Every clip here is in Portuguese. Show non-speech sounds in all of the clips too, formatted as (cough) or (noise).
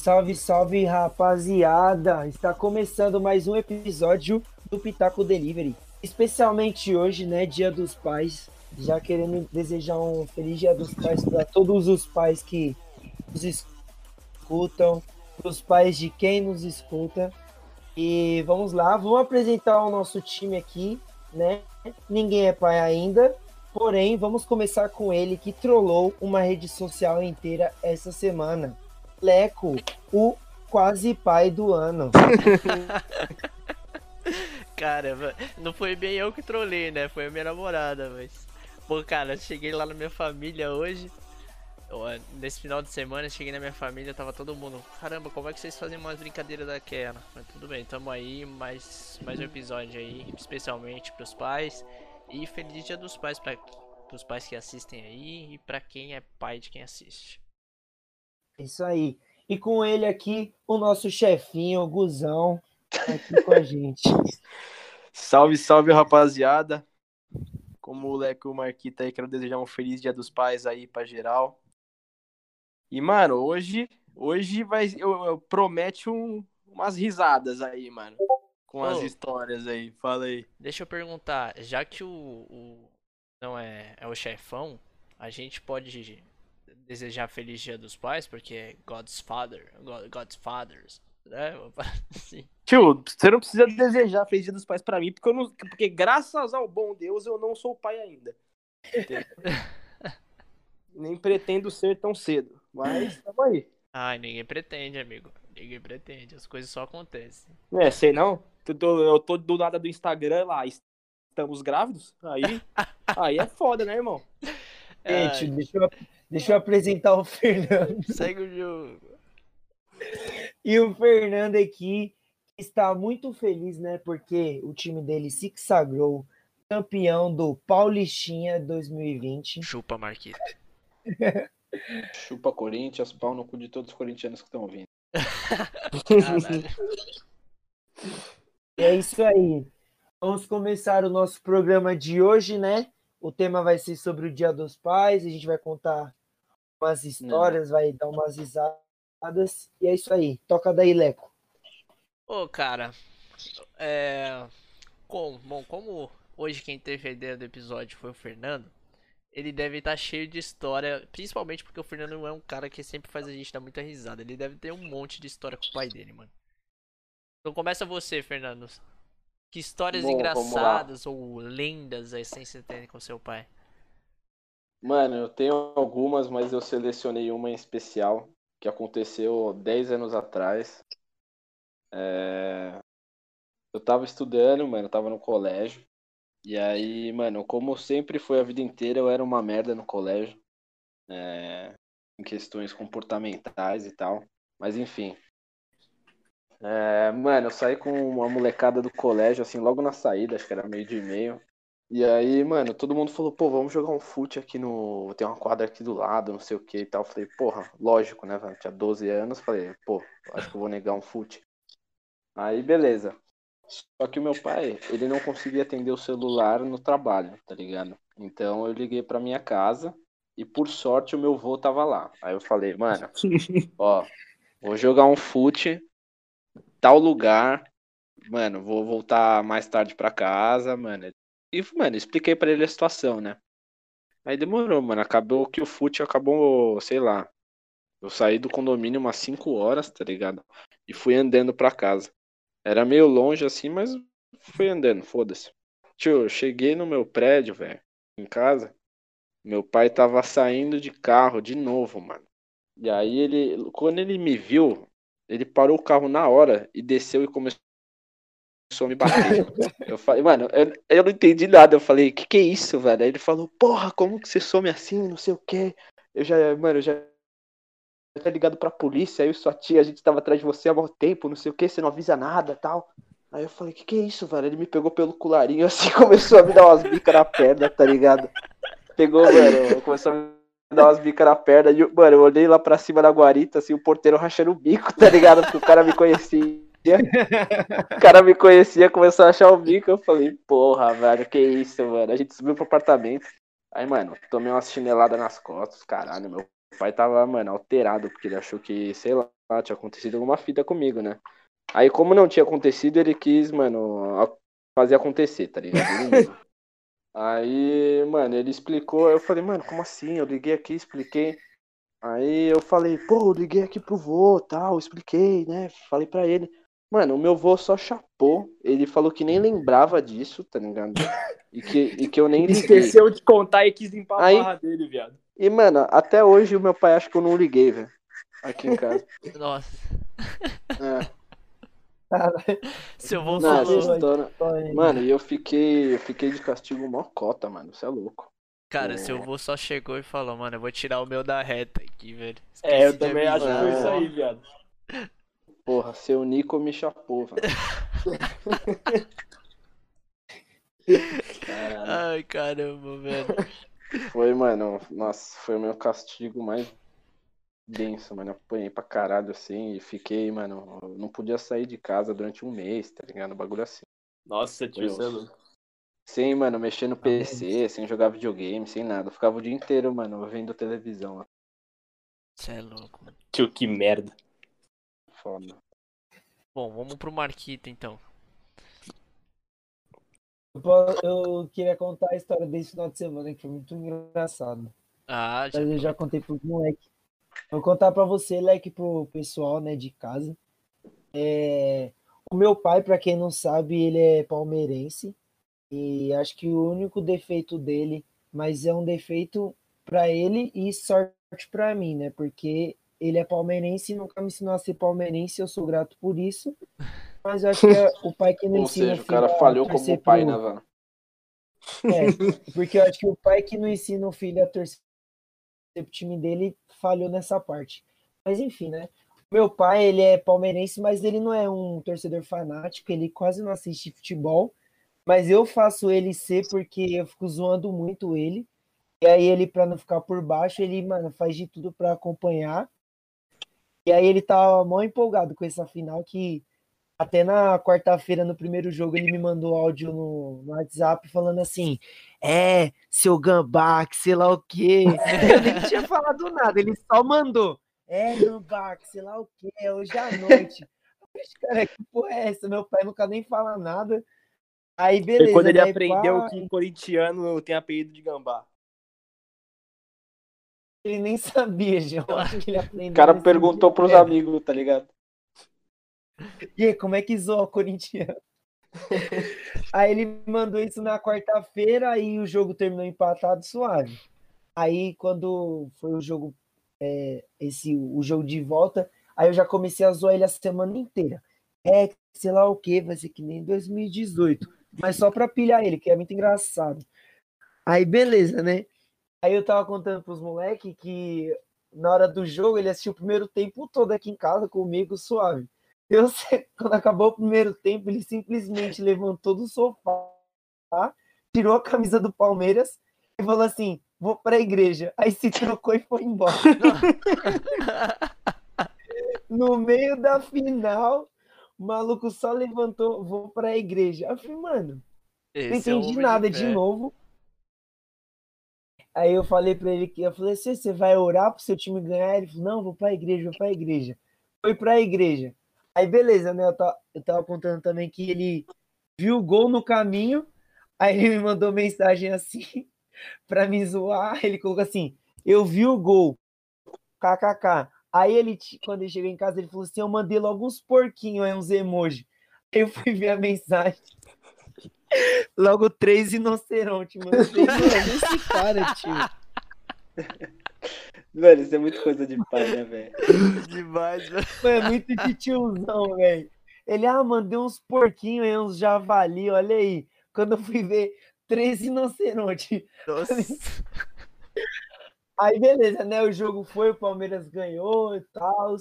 Salve, salve, rapaziada! Está começando mais um episódio do Pitaco Delivery. Especialmente hoje, né, Dia dos Pais. Já querendo desejar um feliz Dia dos Pais para todos os pais que nos escutam, para os pais de quem nos escuta. E vamos lá, vamos apresentar o nosso time aqui, né? Ninguém é pai ainda, porém, vamos começar com ele que trollou uma rede social inteira essa semana. Leco, o quase pai do ano. (laughs) Cara, não foi bem eu que trolei, né? Foi a minha namorada, mas. Pô, cara, cheguei lá na minha família hoje. Nesse final de semana, cheguei na minha família, tava todo mundo. Caramba, como é que vocês fazem umas brincadeiras daquela? Mas tudo bem, tamo aí, mais, mais um episódio aí, especialmente pros pais. E feliz dia dos pais para pros pais que assistem aí e para quem é pai de quem assiste. Isso aí. E com ele aqui, o nosso chefinho, o Guzão, aqui com a gente. (laughs) salve, salve, rapaziada. Como o Leco e o Marquita aí, quero desejar um feliz Dia dos Pais aí pra geral. E, mano, hoje, hoje vai, eu, eu promete um, umas risadas aí, mano. Com as histórias aí, fala aí. Deixa eu perguntar, já que o, o não é, é o chefão, a gente pode desejar feliz dia dos pais, porque é God's Father, God, God's Fathers, né? (laughs) Assim. Tio, você não precisa desejar feliz dia dos pais para mim, porque, eu não, porque graças ao bom Deus eu não sou pai ainda. (laughs) Nem pretendo ser tão cedo, mas tamo aí. Ai, ninguém pretende, amigo. Ninguém pretende, as coisas só acontecem. É, sei não. Eu tô, eu tô do nada do Instagram lá, estamos grávidos, aí, (laughs) aí é foda, né, irmão? Gente, deixa eu, deixa eu apresentar o (laughs) Fernando. Segue o jogo. E o Fernando aqui está muito feliz, né? Porque o time dele se sagrou campeão do Paulistinha 2020. Chupa, Marquito. (laughs) Chupa Corinthians, pau no cu de todos os corintianos que estão ouvindo. é isso aí. Vamos começar o nosso programa de hoje, né? O tema vai ser sobre o Dia dos Pais, a gente vai contar umas histórias, Não. vai dar umas risadas. E é isso aí. Toca daí, Leco. Ô, cara, é... Como, bom, como hoje quem teve a ideia do episódio foi o Fernando, ele deve estar tá cheio de história, principalmente porque o Fernando é um cara que sempre faz a gente dar muita risada. Ele deve ter um monte de história com o pai dele, mano. Então começa você, Fernando. Que histórias Bom, engraçadas ou lendas assim você tem com seu pai? Mano, eu tenho algumas, mas eu selecionei uma em especial que aconteceu 10 anos atrás. É... Eu tava estudando, mano, eu tava no colégio. E aí, mano, como sempre foi a vida inteira, eu era uma merda no colégio. É... Em questões comportamentais e tal. Mas enfim, é, mano, eu saí com uma molecada do colégio, assim, logo na saída, acho que era meio de meio. E aí, mano, todo mundo falou, pô, vamos jogar um fute aqui no. Tem uma quadra aqui do lado, não sei o que e tal. Eu falei, porra, lógico, né, velho? Tinha 12 anos, falei, pô, acho que eu vou negar um fute. Aí, beleza. Só que o meu pai, ele não conseguia atender o celular no trabalho, tá ligado? Então eu liguei pra minha casa e por sorte o meu vô tava lá. Aí eu falei, mano, (laughs) ó, vou jogar um fute tal lugar, mano, vou voltar mais tarde para casa, mano. E, mano, expliquei para ele a situação, né? Aí demorou, mano. Acabou que o fute acabou, sei lá. Eu saí do condomínio umas 5 horas, tá ligado? E fui andando pra casa. Era meio longe assim, mas fui andando, foda-se. Tio, eu cheguei no meu prédio, velho, em casa. Meu pai tava saindo de carro de novo, mano. E aí ele, quando ele me viu, ele parou o carro na hora e desceu e começou a me bater. eu falei, mano, eu, eu não entendi nada. Eu falei, que que é isso, velho? Aí ele falou, porra, como que você some assim, não sei o quê. Eu já, mano, eu já tinha ligado pra polícia, aí sua tia, a gente tava atrás de você há muito tempo, não sei o que, você não avisa nada tal. Aí eu falei, que que é isso, velho? Ele me pegou pelo colarinho (laughs) assim, começou a me dar umas bicas na perna, tá ligado? Pegou, mano, começou a me dar umas bicas na perna. E, mano, eu olhei lá pra cima da guarita, assim, o porteiro rachando o bico, tá ligado? Porque o cara me conhecia. (laughs) O cara me conhecia, começou a achar o bico. Eu falei, porra, velho, que isso, mano. A gente subiu pro apartamento. Aí, mano, tomei uma chinelada nas costas, caralho, meu pai tava, mano, alterado, porque ele achou que, sei lá, tinha acontecido alguma fita comigo, né? Aí, como não tinha acontecido, ele quis, mano, fazer acontecer, tá ligado? (laughs) Aí, mano, ele explicou, eu falei, mano, como assim? Eu liguei aqui, expliquei. Aí eu falei, pô, eu liguei aqui pro vô, tal, expliquei, né? Falei pra ele. Mano, o meu vô só chapou. Ele falou que nem lembrava disso, tá ligado? E que, e que eu nem liguei. Esqueceu de contar e quis limpar Aí, a barra dele, viado. E, mano, até hoje o meu pai acha que eu não liguei, velho. Aqui em casa. Nossa. É. (laughs) Seu vô falou. história... Mano, e eu fiquei, eu fiquei de castigo mó cota, mano. Você é louco. Cara, É. seu vô só chegou e falou, mano, eu vou tirar o meu da reta aqui, velho. É, eu Esqueci também acho que foi isso aí, viado. Porra, seu Nico me chapou, velho. Ai, caramba, velho. Foi, mano. Nossa, foi o meu castigo mais denso, mano. Eu apanhei pra caralho assim e fiquei, mano. Não podia sair de casa durante um mês, tá ligado? Um bagulho assim. Nossa, tio, você é louco. Sem, mano, mexer no PC, sem jogar videogame, sem nada. Eu ficava o dia inteiro, mano, vendo televisão. Você é louco, mano. Tio, que merda. Foda. Bom, vamos pro Marquito então. Eu, queria contar a história desse final de semana, que foi muito engraçado. Ah, já. Mas eu já contei pro moleque. Vou contar pra você, Leque, pro pessoal, né, de casa. É, O meu pai, pra quem não sabe, ele é palmeirense. E acho que o único defeito dele, mas é um defeito pra ele e sorte pra mim, né? Porque ele é palmeirense e nunca me ensinou a ser palmeirense, eu sou grato por isso. (laughs) Mas eu acho que é o pai que não Ou ensina seja, o filho cara falhou como pai, pro- né, velho? é, (laughs) porque eu acho que o pai que não ensina o filho a torcer pro time dele falhou nessa parte. Mas enfim, né? Meu pai, ele é palmeirense, mas ele não é um torcedor fanático, ele quase não assiste futebol. Mas eu faço ele ser porque eu fico zoando muito ele. E aí ele, pra não ficar por baixo, ele, mano, faz de tudo pra acompanhar. E aí ele tá mó empolgado com essa final que até na quarta-feira, no primeiro jogo, ele me mandou áudio no, no WhatsApp falando assim: É, seu gambá, que sei lá o quê. Eu nem (laughs) tinha falado nada, ele só mandou: É, gambá, que sei lá o quê, hoje à noite. (laughs) Cara, que porra é essa? Meu pai nunca nem fala nada. Aí, beleza. Foi quando ele aprendeu pá, que corintiano tem apelido de gambá. Ele nem sabia, João. Acho que ele (laughs) aprendeu O cara perguntou pros É. amigos, tá ligado? E aí, como é que zoa o corintiano? (laughs) aí ele mandou isso na quarta-feira e o jogo terminou empatado suave. Aí quando foi o jogo, é, esse o jogo de volta, aí eu já comecei a zoar ele a semana inteira. É, sei lá o que, vai ser que nem 2018. Mas só pra pilhar ele, que é muito engraçado. Aí beleza, né? Aí eu tava contando pros moleques que na hora do jogo ele assistiu o primeiro tempo todo aqui em casa comigo, suave. Eu sei, (laughs) quando acabou o primeiro tempo, ele simplesmente levantou do sofá, tirou a camisa do Palmeiras e falou assim: vou pra igreja. Aí se trocou e foi embora. (laughs) No meio da final, o maluco só levantou, vou pra igreja. Eu falei, mano, não Esse é o entendi homem nada de de novo. Aí eu falei pra ele que eu falei você vai orar pro seu time ganhar? Ele falou, não, vou pra igreja, vou pra igreja. Foi pra igreja. Aí beleza, né? Eu tava, eu tava contando também que ele viu o gol no caminho, aí ele me mandou mensagem assim (laughs) pra me zoar. Ele colocou assim: Eu vi o gol, kkk. Aí ele, quando ele chegou em casa, ele falou assim: Eu mandei logo uns porquinhos, aí uns emojis. Eu fui ver a mensagem. Logo três rinocerontes, mano. (laughs) Mano, esse cara, tio. Velho, isso é muito coisa de pai, né, velho? Demais, velho. Mano, é muito de tiozão, velho. Ele, ah, mandei uns porquinhos e uns javali, olha aí. Quando eu fui ver, três rinocerontes. Nossa. Aí, beleza, né? O jogo foi, o Palmeiras ganhou e tal.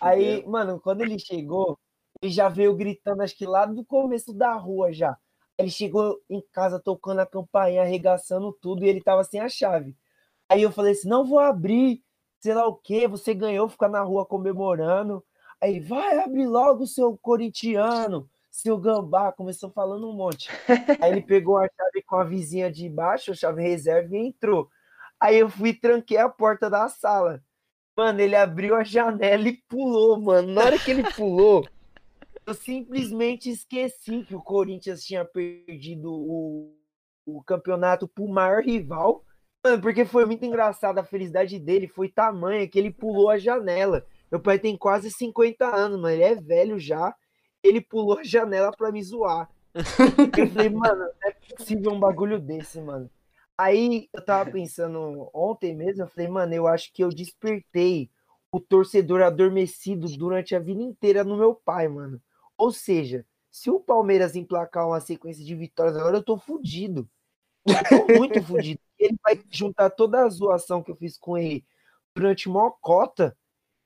Aí, mano, quando ele chegou, ele já veio gritando, acho que lá do começo da rua já. Ele chegou em casa tocando a campainha, arregaçando tudo, e ele tava sem a chave. Aí eu falei assim: não vou abrir, sei lá o quê, você ganhou, ficar na rua comemorando. Aí, ele, vai abrir logo, seu corintiano, seu gambá. Começou falando um monte. (laughs) Aí ele pegou a chave com a vizinha de baixo, a chave reserva, e entrou. Aí eu fui e tranquei a porta da sala. Mano, ele abriu a janela e pulou, mano. Na hora que ele pulou, eu simplesmente esqueci que o Corinthians tinha perdido o, o campeonato pro maior rival. Mano, porque foi muito engraçado. A felicidade dele foi tamanha que ele pulou a janela. Meu pai tem quase 50 anos, mano. Ele é velho já. Ele pulou a janela pra me zoar. Eu falei, (laughs) mano, não é possível um bagulho desse, mano. Aí eu tava pensando ontem mesmo, eu falei, mano, eu acho que eu despertei o torcedor adormecido durante a vida inteira no meu pai, mano. Ou seja, se o Palmeiras emplacar uma sequência de vitórias agora, eu tô fudido. Eu tô muito fudido. (laughs) Ele vai juntar toda a zoação que eu fiz com ele durante uma cota.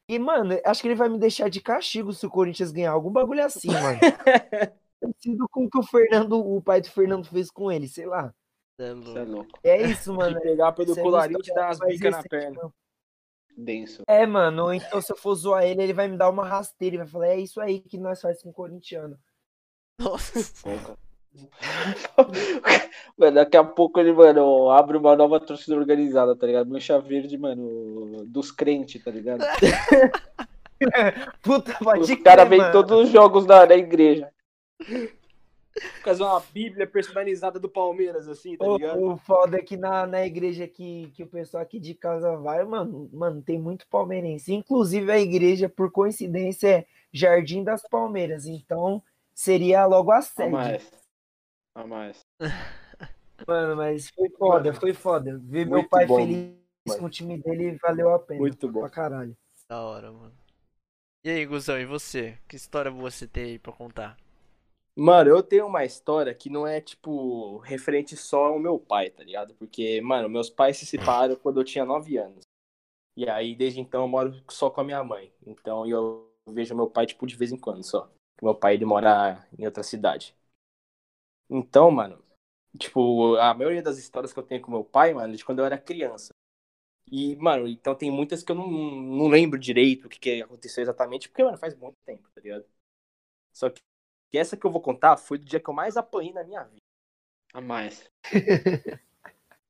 E, mano, acho que ele vai me deixar de castigo se o Corinthians ganhar algum bagulho assim, mano. (laughs) Parecido com o que o Fernando, o pai do Fernando fez com ele, sei lá. É Você é louco. É isso, mano. De (laughs) pegar pelo colarinho e te dar umas mais bicas na perna. não. Denso. É, mano, então se eu for zoar ele, ele vai me dar uma rasteira e vai falar, é isso aí que nós faz com o corintiano. Nossa. (laughs) Mano, daqui a pouco ele, mano, abre uma nova torcida organizada, tá ligado? Mancha verde, mano, dos crentes, tá ligado? (laughs) Puta, pode Os caras vêm todos os jogos da, da igreja. Fazer uma bíblia personalizada do Palmeiras, assim, tá ligado? O, o foda é que na, na igreja que, que o pessoal aqui de casa vai, mano, mano, tem muito palmeirense. Inclusive a igreja, por coincidência, é Jardim das Palmeiras. Então seria logo a A sede. mais. A mais. (laughs) Mano, mas foi foda, foi foda. Ver meu pai bom, feliz mano. com o time dele valeu a pena. Muito bom. Pra caralho. Da hora, mano. E aí, Guzão, e você? Que história você tem aí pra contar? Mano, eu tenho uma história que não é, tipo, referente só ao meu pai, tá ligado? Porque, mano, meus pais se separaram quando eu tinha 9 anos. E aí, desde então, eu moro só com a minha mãe. Então, eu vejo meu pai, tipo, de vez em quando só. Meu pai, ele mora em outra cidade. Então, mano, tipo, a maioria das histórias que eu tenho com meu pai, mano, é de quando eu era criança. E, mano, então tem muitas que eu não, não lembro direito o que, que aconteceu exatamente, porque, mano, faz muito tempo, tá ligado? Só que essa que eu vou contar foi do dia que eu mais apanhei na minha vida. A mais. (laughs)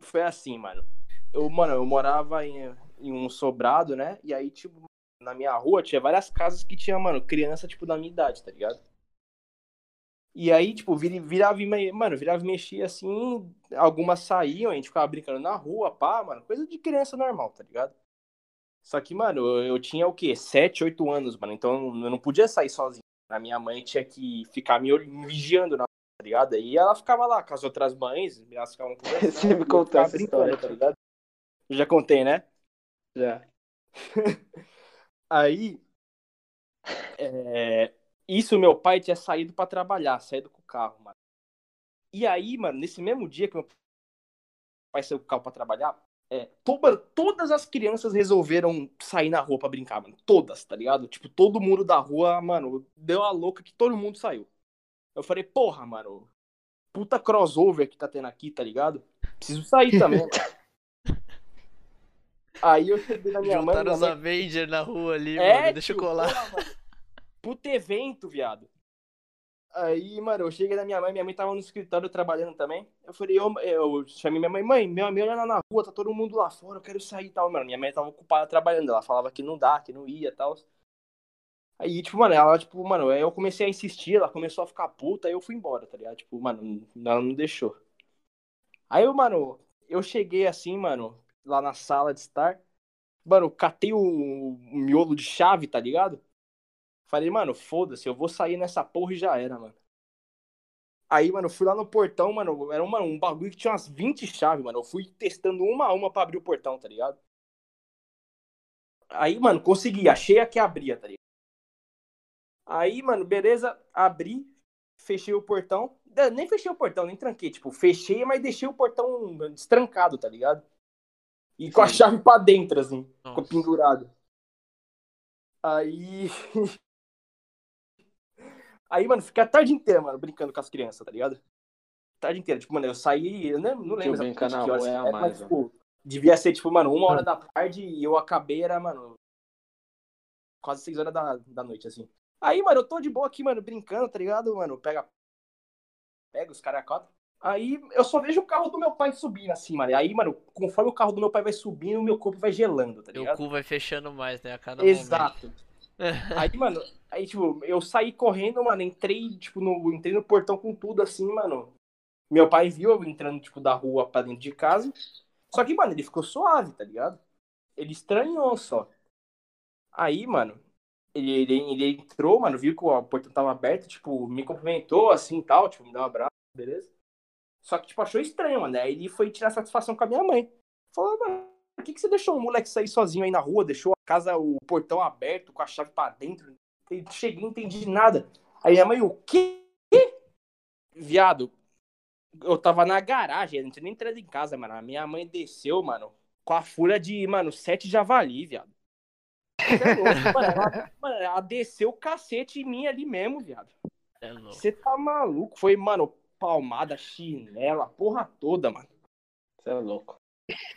Foi assim, mano. Eu, mano, eu morava em, em um sobrado, né? E aí, tipo, na minha rua tinha várias casas que tinha, mano, criança, tipo, da minha idade, tá ligado? E aí, tipo, vira- virava e mano, virava e mexia assim, algumas saíam, a gente ficava brincando na rua, pá, mano, coisa de criança normal, tá ligado? Só que, mano, eu, eu tinha o quê? 7, 8 anos, mano, então eu não podia sair sozinho. A minha mãe tinha que ficar me, vigiando na tá ligado? E ela ficava lá com as outras mães, elas ficavam (laughs) conversando. Você me contou essa história, tá ligado? Eu já contei, né? Já. (laughs) Aí, é, isso meu pai tinha saído pra trabalhar, saído com o carro, mano. E aí, mano, nesse mesmo dia que meu pai saiu com o carro pra trabalhar, é, to- mano, todas as crianças resolveram sair na rua pra brincar, mano. Todas, tá ligado? Tipo, todo mundo da rua, mano, deu a louca que todo mundo saiu. Eu falei, porra, mano, puta crossover que tá tendo aqui, tá ligado? Preciso sair também. (laughs) Aí eu cheguei na minha mãe, Juntaram os Avengers na rua ali, é, mano. Deixa eu colar. porra. Puta evento, viado. Aí, mano, eu cheguei da minha mãe, minha mãe tava no escritório trabalhando também. Eu falei, eu, eu chamei minha mãe, mãe, meu amigo lá na rua, tá todo mundo lá fora, eu quero sair e tal, mano. Minha mãe tava ocupada trabalhando, ela falava que não dá, que não ia e tal. Aí, tipo, mano, ela, tipo, mano, eu comecei a insistir, ela começou a ficar puta, aí eu fui embora, tá ligado? Tipo, mano, ela não deixou. Aí mano, eu cheguei assim, mano, lá na sala de estar. Mano, catei o, o miolo de chave, tá ligado? Falei, mano, foda-se, eu vou sair nessa porra e já era, mano. Aí, mano, eu fui lá no portão, mano, era um, mano, um bagulho que tinha umas 20 chaves, mano. Eu fui testando uma a uma pra abrir o portão, tá ligado? Aí, mano, consegui, achei a que abria, tá ligado? Aí, mano, beleza, abri, fechei o portão. Nem fechei o portão, nem tranquei, tipo, fechei, mas deixei o portão destrancado, tá ligado? E com a chave pra dentro, assim, ficou Nossa. pendurado. Aí. (laughs) Aí, mano, fiquei a tarde inteira, mano, brincando com as crianças, tá ligado? Tarde inteira. Tipo, mano, eu saí, eu não, não lembro exatamente na que horas rua é mais, mas, tipo, devia ser, tipo, mano, uma hora da tarde e eu acabei, era, mano, quase seis horas da, da noite, assim. Aí, mano, eu tô de boa aqui, mano, brincando, tá ligado, mano? Pega. Pega os caras Aí eu só vejo o carro do meu pai subindo assim, mano. Aí, mano, conforme o carro do meu pai vai subindo, o meu corpo vai gelando, tá Meu ligado? cu vai fechando mais, né? A cada Exato. Aí, mano, aí, tipo, eu saí correndo, mano, entrei, tipo, no, entrei no portão com tudo assim, mano. Meu pai viu eu entrando, tipo, da rua pra dentro de casa. Só que, mano, ele ficou suave, tá ligado? Ele estranhou só. Aí, mano, ele, ele, ele entrou, mano, viu que o portão tava aberto, tipo, me cumprimentou assim e tal, tipo, me deu um abraço, beleza? Só que, tipo, achou estranho, mano. Aí ele foi tirar satisfação com a minha mãe. Falou, mano, por que, que você deixou o moleque sair sozinho aí na rua? Deixou a casa, o portão aberto, com a chave pra dentro? Eu cheguei, não entendi nada. Aí minha mãe, o quê? Viado, eu tava na garagem, eu não tinha nem entrado em casa, mano. A minha mãe desceu, mano, com a fúria de, mano, sete javali, viado. É louco, mano, ela, mano, ela desceu o cacete em mim ali mesmo, viado. É. Você tá maluco? Foi, mano, palmada, chinela, porra toda, mano. Você é louco.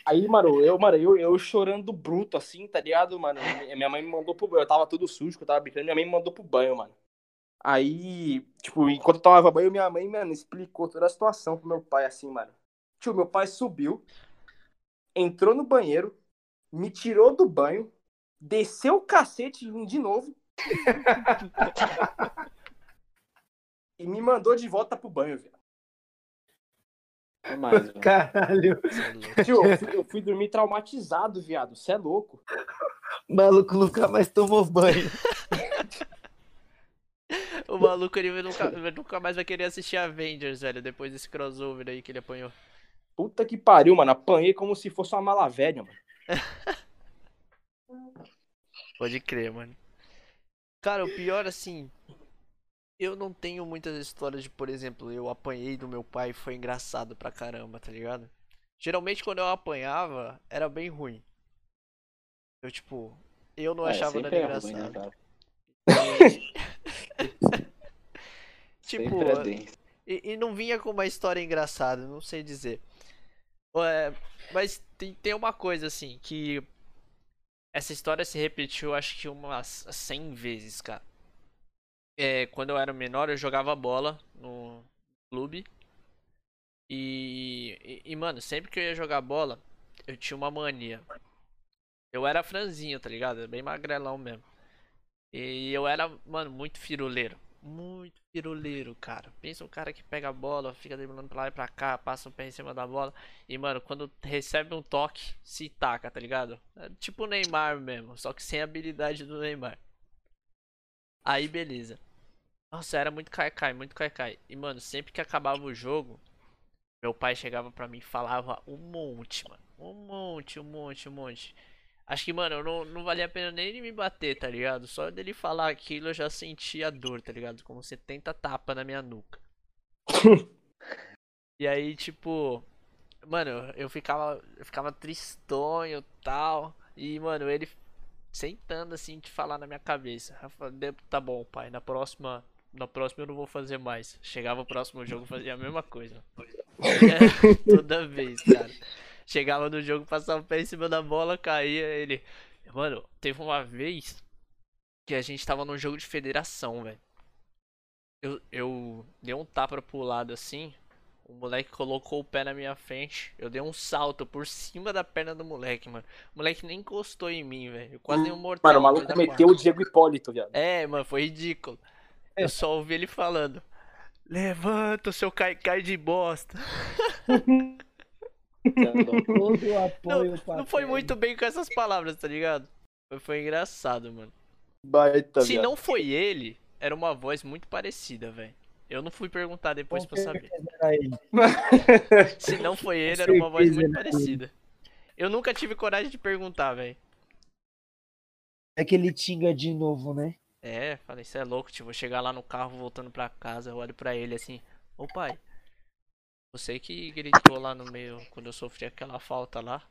Aí, mano, eu, mano, eu, eu chorando bruto, assim, tá ligado, mano? Minha mãe me mandou pro banho. Eu tava tudo sujo, eu tava brincando, minha mãe me mandou pro banho, mano. Aí, tipo, enquanto eu tomava banho, minha mãe, mano, explicou toda a situação pro meu pai, assim, mano. Tio, meu pai subiu, entrou no banheiro, me tirou do banho, desceu o cacete de novo. (laughs) e me mandou de volta pro banho, velho. É mais. Caralho. É. Tio, eu fui, eu fui dormir traumatizado, viado. Você é louco. O maluco nunca mais tomou banho. (laughs) O maluco ele nunca, nunca mais vai querer assistir Avengers, velho, depois desse crossover aí que ele apanhou. Puta que pariu, mano. Apanhei como se fosse uma mala velha, mano. (laughs) Pode crer, mano. Cara, o pior assim. Eu não tenho muitas histórias de, por exemplo, eu apanhei do meu pai e foi engraçado pra caramba, tá ligado? Geralmente quando eu apanhava, era bem ruim. Eu, tipo, eu não É, achava nada é ruim, né, engraçado. (laughs) tipo, é e, e não vinha com uma história engraçada, não sei dizer. É, mas tem, tem uma coisa assim, que essa história se repetiu acho que umas 100 vezes, cara. É, quando eu era menor, eu jogava bola no clube. E, e, e, mano, sempre que eu ia jogar bola, eu tinha uma mania. Eu era franzinho, tá ligado? Bem magrelão mesmo. E eu era, mano, muito firuleiro. Muito firuleiro, cara. Pensa um cara que pega a bola, fica driblando pra lá e pra cá, passa o pé em cima da bola. E, mano, quando recebe um toque, se taca, tá ligado? É tipo o Neymar mesmo, só que sem a habilidade do Neymar. Aí, beleza. Nossa, era muito cai-cai, muito cai-cai. E, mano, sempre que acabava o jogo, meu pai chegava pra mim e falava um monte, mano. Um monte, um monte, um monte. Acho que, mano, não, não valia a pena nem ele me bater, tá ligado? Só dele falar aquilo eu já sentia dor, tá ligado? Como 70 tapa na minha nuca. (laughs) e aí, tipo. Mano, eu ficava. Eu ficava tristonho e tal. E, mano, ele sentando assim de falar na minha cabeça. Eu falei, tá bom, pai, na próxima. Na próxima eu não vou fazer mais. Chegava o próximo jogo fazia a mesma coisa. (laughs) Toda vez, cara. Chegava no jogo, passava o pé em cima da bola, caía ele. Mano, teve uma vez que a gente tava num jogo de federação, velho. Eu, eu dei um tapa pro lado assim. O moleque colocou o pé na minha frente. Eu dei um salto por cima da perna do moleque, mano. O moleque nem encostou em mim, velho. Eu Quase dei um mortal. Mano, o maluco meteu o Diego Hipólito, viado. é, mano, foi ridículo. Eu só ouvi ele falando: Levanta o seu cai-cai de bosta. (laughs) É (laughs) o Não, apoio não foi muito bem com essas palavras, tá ligado? Foi, foi engraçado, mano. Baita, Se viado. não foi ele, era uma voz muito parecida, velho. Eu não fui perguntar depois Com pra saber. (laughs) Se não foi ele, era uma voz muito parecida. Eu nunca tive coragem de perguntar, velho. É que ele tinga de novo, né? É, falei, você é louco, tio. Vou chegar lá no carro voltando pra casa, eu olho pra ele assim, ô pai, você que gritou lá no meio quando eu sofri aquela falta lá.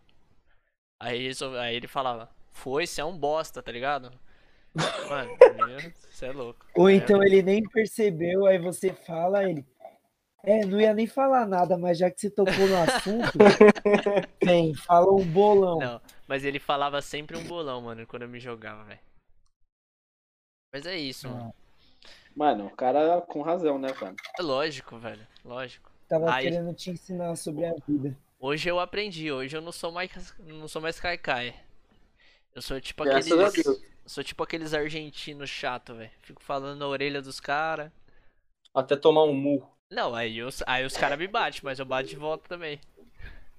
Aí, isso- aí ele falava, foi, você é um bosta, tá ligado? Mano, você é louco. Ou É, então ele nem percebeu, aí você fala, ele. É, não ia nem falar nada, mas já que você tocou no assunto, (laughs) vem, fala um bolão. Não, mas ele falava sempre um bolão, mano, quando eu me jogava, velho. Mas é isso, mano. Mano, o cara com razão, né, mano? É lógico, velho. Lógico. Tava Aí- querendo te ensinar sobre a vida. Hoje eu aprendi, hoje eu não sou mais não sou mais caicai. Eu sou tipo Graças a aqueles Deus. Sou tipo aqueles argentinos chato, velho. Fico falando na orelha dos caras. Até tomar um murro. Não, aí, eu, aí os caras me batem, mas eu bato de volta também.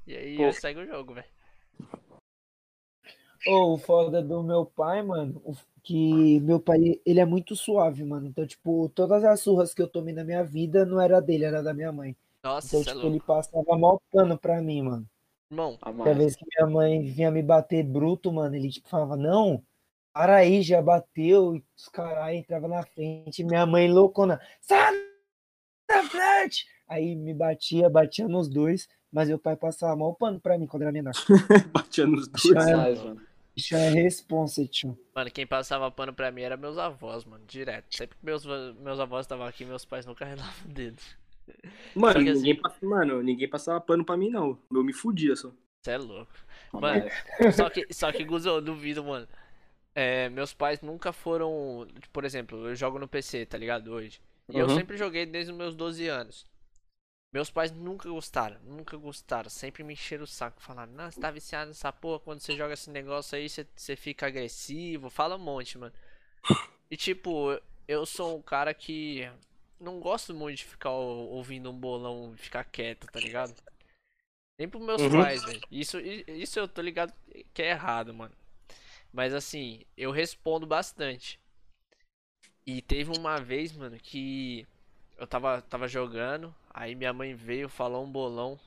E aí Pô. eu segue o jogo, velho. Ô, o foda do meu pai, mano, que meu pai, ele é muito suave, mano. Então, tipo, todas as surras que eu tomei na minha vida não era dele, era da minha mãe. Nossa, Então, é tipo, ele louco. passava mal pano pra mim, mano. Irmão, A Cada mais. vez que minha mãe vinha me bater bruto, mano, ele tipo falava, não, para aí, já bateu, e os caras entrava na frente, minha mãe loucona, sai da frente! Aí me batia, batia nos dois, mas meu pai passava mal pano pra mim quando era menor. (laughs) Batia nos dois. Isso é, Mais, mano. isso é responsa, tio. mano, quem passava pano pra mim era meus avós, mano, direto. Sempre que meus, meus avós estavam aqui, meus pais nunca relavam o dedo. Mano, que assim- ninguém, passa- mano, ninguém passava pano pra mim, não. Eu me fudia só. Você é louco. Mano. Só que, só que, Guzo, eu duvido, mano. É, meus pais nunca foram. Por exemplo, eu jogo no PC, tá ligado? Hoje. E eu Uhum. sempre joguei desde os meus 12 anos. Meus pais nunca gostaram, nunca gostaram. Sempre me encheram o saco. Falaram, não, você tá viciado nessa porra. Quando você joga esse negócio aí, você, você fica agressivo. Fala um monte, mano. (laughs) E tipo, eu- eu sou um cara que não gosto muito de ficar ou- ouvindo um bolão e ficar quieto, tá ligado? Nem pros meus Uhum. pais, velho. Isso, isso eu tô ligado que é errado, mano. Mas assim, eu respondo bastante. E teve uma vez, mano, que eu tava, tava jogando, aí minha mãe veio, falou um bolão.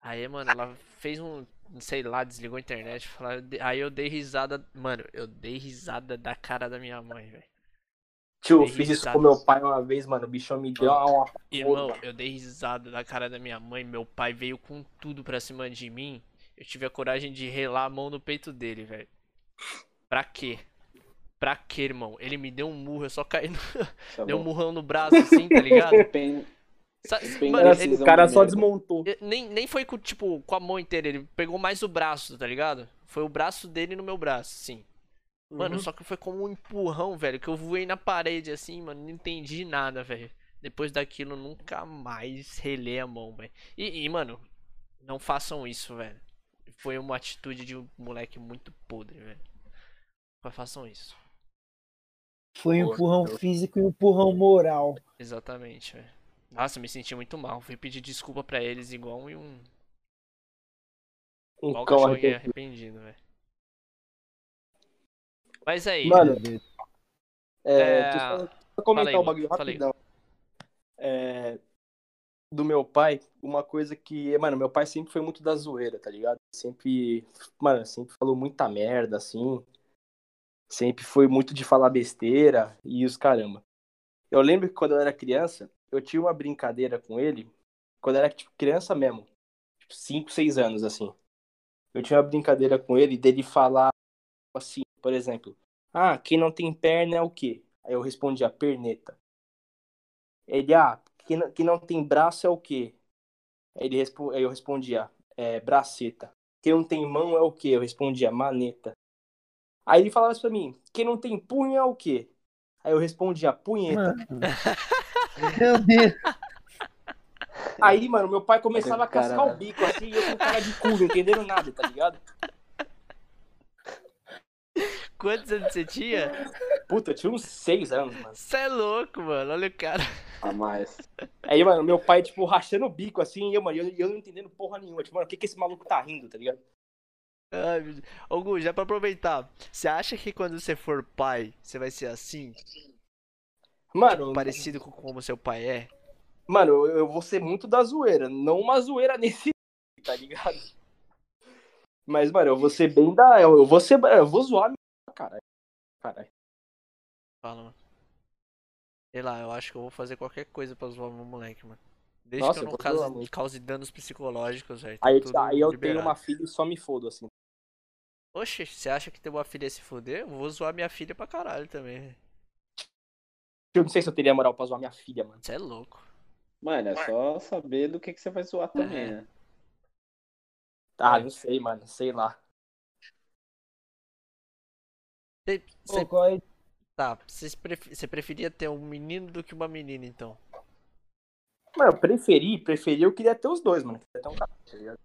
Aí, mano, ela fez um, sei lá, desligou a internet. falou- Aí eu dei risada, mano, eu dei risada da cara da minha mãe, velho. Tio, eu fiz isso risada. com meu pai uma vez, mano. O bichão me deu uma. Irmão, eu dei risada da cara da minha mãe. Meu pai veio com tudo pra cima de mim. Eu tive a coragem de relar a mão no peito dele, velho. Pra quê? Pra quê, irmão? Ele me deu um murro, eu só caí no... Tá (laughs) Deu um murrão no braço, assim, tá ligado? (laughs) Mano, ele- O cara só desmontou. nem, nem foi com, tipo, com a mão inteira, ele pegou mais o braço, tá ligado? Foi o braço dele no meu braço, sim. Mano, Uhum. só que foi como um empurrão, velho, que eu voei na parede assim, mano, não entendi nada, velho. Depois daquilo, nunca mais relei a mão, velho. E, e, mano, não façam isso, velho. Foi uma atitude de um moleque muito podre, velho. Não façam isso. Foi um empurrão físico e um empurrão moral. Exatamente, velho. Nossa, eu me senti muito mal. Fui pedir desculpa pra eles igual um, Um igual um cão cachorrinho arrependido. arrependido, velho. Mas aí, Mano, É, É, só- só comentar aí, um bagulho rapidão. É, do meu pai, uma coisa que, mano, meu pai sempre foi muito da zoeira, tá ligado? Sempre, mano, sempre falou muita merda, assim. Sempre foi muito de falar besteira e os caramba. Eu lembro que quando eu era criança, eu tinha uma brincadeira com ele, quando eu era, tipo, criança mesmo. Tipo, 5, 6 anos, assim. Eu tinha uma brincadeira com ele dele falar assim, por exemplo, ah, quem não tem perna é o quê? Aí eu respondia, perneta. Ele, ah, quem não, quem não tem braço é o quê? Aí, ele. Aí eu respondia, é, braceta. Quem não tem mão é o quê? Eu respondia, maneta. Aí ele falava isso pra mim, quem não tem punho é o quê? Aí eu respondia, punheta. (laughs) Meu Deus. Aí, mano, meu pai começava a Cara, cascar o velho. bico assim, e eu com cara de cu, não entendendo nada, tá ligado? quantos anos você tinha? Puta, eu tinha uns seis anos, mano. Você é louco, mano. Olha o cara. A mais. Aí, mano, meu pai, tipo, rachando o bico assim, e eu, mano, eu, eu não entendendo porra nenhuma. Tipo, mano, o que que esse maluco tá rindo, tá ligado? Ai, meu Deus. Ô, Gu, já pra aproveitar, você acha que quando você for pai, você vai ser assim? Mano, Parecido com como seu pai é? Mano, eu, eu vou ser muito da zoeira. Não uma zoeira (laughs) nesse. Tá ligado? Mas, mano, eu vou ser bem da. Eu vou ser. Eu vou zoar minha. Caralho. Caralho. Fala, mano. Sei lá, eu acho que eu vou fazer qualquer coisa pra zoar meu moleque, mano. Desde Nossa, que eu eu não cause, cause danos psicológicos, velho. tá Aí, aí eu tenho liberado. uma filha e só me fodo, assim. Oxe, você acha que ter uma filha é se fuder? Eu vou zoar minha filha pra caralho também. Eu não sei se eu teria moral pra zoar minha filha, mano. Você é louco. Mano, é só saber do que, que você vai zoar também, É. né? Ah, É. não sei, mano. Sei lá. Você, é- tá, você, pref- você preferia ter um menino do que uma menina, então? Mano, preferir, preferir, eu queria ter os dois, mano. Queria ter um cara, tá ligado?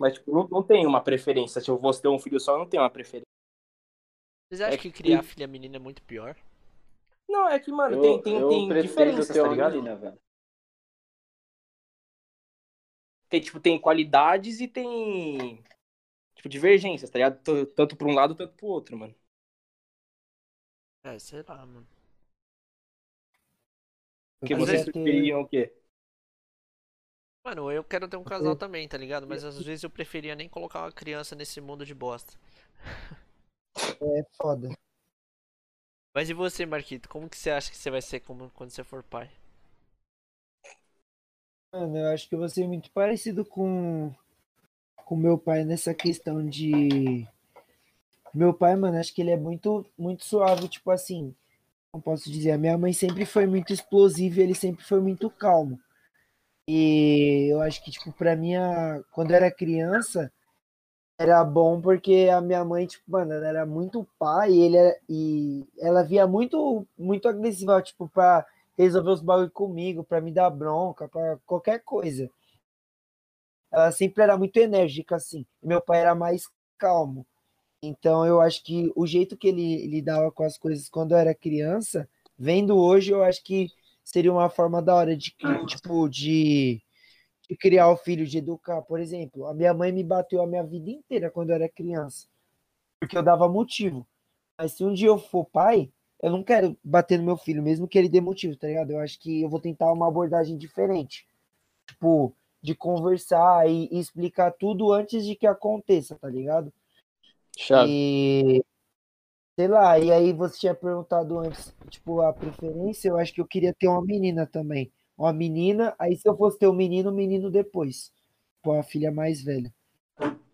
Mas, tipo, não, não tem uma preferência. Se eu fosse ter um filho só, eu não tenho uma preferência. Vocês acham É que que- criar filha menina é muito pior? Não, é que, mano, Eu, tem, tem, eu tem diferenças, tá ligado? menina, velho. Tem, tipo, tem qualidades e tem, tipo, divergências, tá ligado? Tanto pra um lado, tanto pro outro, mano. É, sei lá, mano. Porque Eu vocês queria ter- preferiam o quê? Mano, eu quero ter um casal também, tá ligado? Mas às vezes eu preferia nem colocar uma criança nesse mundo de bosta. É foda. Mas e você, Marquito? Como que você acha que você vai ser como, quando você for pai? Mano, eu acho que eu vou ser muito parecido com com meu pai nessa questão de meu pai, mano, acho que ele é muito muito suave, tipo assim, não posso dizer, a minha mãe sempre foi muito explosiva, e ele sempre foi muito calmo. E eu acho que tipo para mim, quando eu era criança, era bom porque a minha mãe, tipo, mano, ela era muito pai e ele era, e ela via muito muito agressiva, tipo, para resolver os bagulho comigo, pra me dar bronca, pra qualquer coisa. Ela sempre era muito enérgica, assim. Meu pai era mais calmo. Então eu acho que o jeito que ele lidava com as coisas quando eu era criança, vendo hoje, eu acho que seria uma forma da hora de, tipo, de, de criar o filho, de educar. Por exemplo, a minha mãe me bateu a minha vida inteira quando eu era criança, porque eu dava motivo. Mas se um dia eu for pai, eu não quero bater no meu filho, mesmo que ele dê motivo, tá ligado? Eu acho que eu vou tentar uma abordagem diferente. Tipo, de conversar e, e explicar tudo antes de que aconteça, tá ligado? Chave. E sei lá, e aí você tinha perguntado antes, tipo, a preferência, eu acho que eu queria ter uma menina também. Uma menina, aí se eu fosse ter um menino, um menino depois. Tipo, a filha mais velha.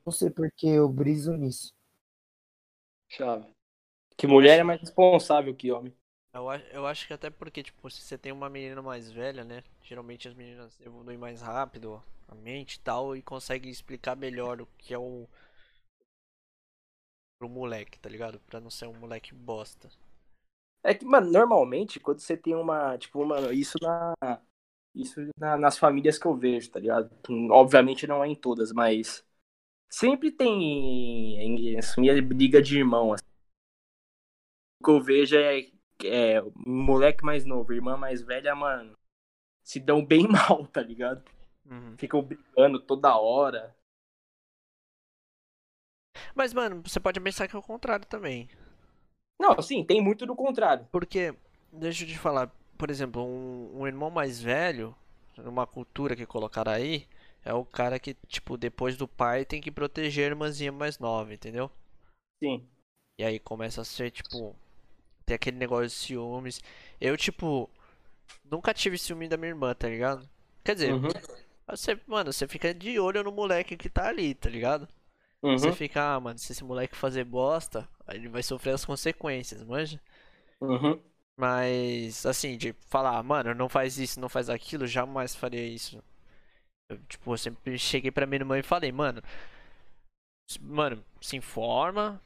Não sei porque eu briso nisso. Chave. Que mulher é mais responsável que homem. Eu, eu acho que até porque, tipo, se você tem uma menina mais velha, né? Geralmente as meninas evoluem mais rápido a mente e tal e conseguem explicar melhor o que é o. pro moleque, tá ligado? Pra não ser um moleque bosta. É que, mano, normalmente, quando você tem uma, tipo, mano, isso na. Isso na- nas famílias que eu vejo, tá ligado? Obviamente não é em todas, mas. Sempre tem. em- Assumir briga de irmão, assim. O que eu vejo é, é moleque mais novo, irmã mais velha, mano. Se dão bem (laughs) mal, tá ligado? Uhum. Ficam brigando toda hora. Mas, mano, você pode pensar que é o contrário também. Não, sim, tem muito do contrário. Porque, deixa eu te falar, por exemplo, um, um irmão mais velho, numa cultura que colocaram aí, é o cara que, tipo, depois do pai tem que proteger a irmãzinha mais nova, entendeu? Sim. E aí começa a ser, tipo, tem aquele negócio de ciúmes. Eu, tipo, nunca tive ciúme da minha irmã, tá ligado? Quer dizer, Uhum. você, mano, você fica de olho no moleque que tá ali, tá ligado? Você Uhum. fica, ah, mano, se esse moleque fazer bosta, ele vai sofrer as consequências, manja? Uhum. Mas, assim, de falar, mano, não faz isso, não faz aquilo, jamais faria isso. Eu, tipo, eu sempre cheguei pra minha irmã e falei, mano, mano, se informa,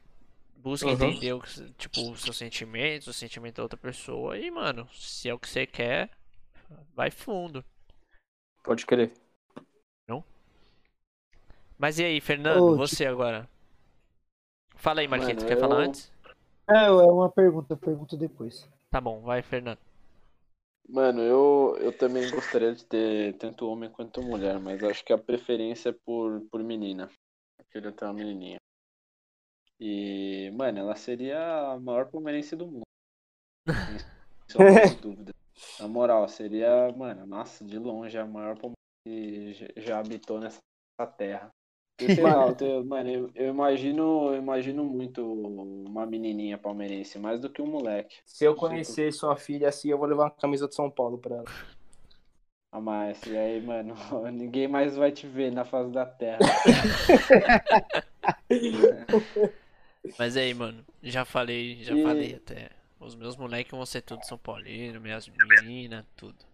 busca Uhum. entender o que, tipo, os seus sentimentos, o sentimento da outra pessoa e, mano, se é o que você quer, vai fundo. Pode crer. Mas e aí, Fernando, Ô, você agora? Fala aí, Marquito, Mano, quer falar eu- antes? É, é uma pergunta, eu pergunto depois. Tá bom, vai, Fernando. Mano, eu, eu também gostaria de ter tanto homem quanto mulher, mas acho que a preferência é por, por menina. Eu queria ter uma menininha. E, mano, ela seria a maior palmeirense do mundo. (laughs) De dúvida. Na moral, seria, mano, nossa, de longe a maior palmeirense que já- já habitou nessa terra. Sei lá, eu tenho- mano, eu, eu imagino, eu imagino muito uma menininha palmeirense, mais do que um moleque. Se eu conhecer sua filha assim, eu vou levar uma camisa de São Paulo pra ela. A mais. E aí, mano, (laughs) ninguém mais vai te ver na face da terra. (laughs) Mas aí, mano, já falei, já E- falei até. Os meus moleques vão ser tudo São Paulino, minhas meninas, tudo.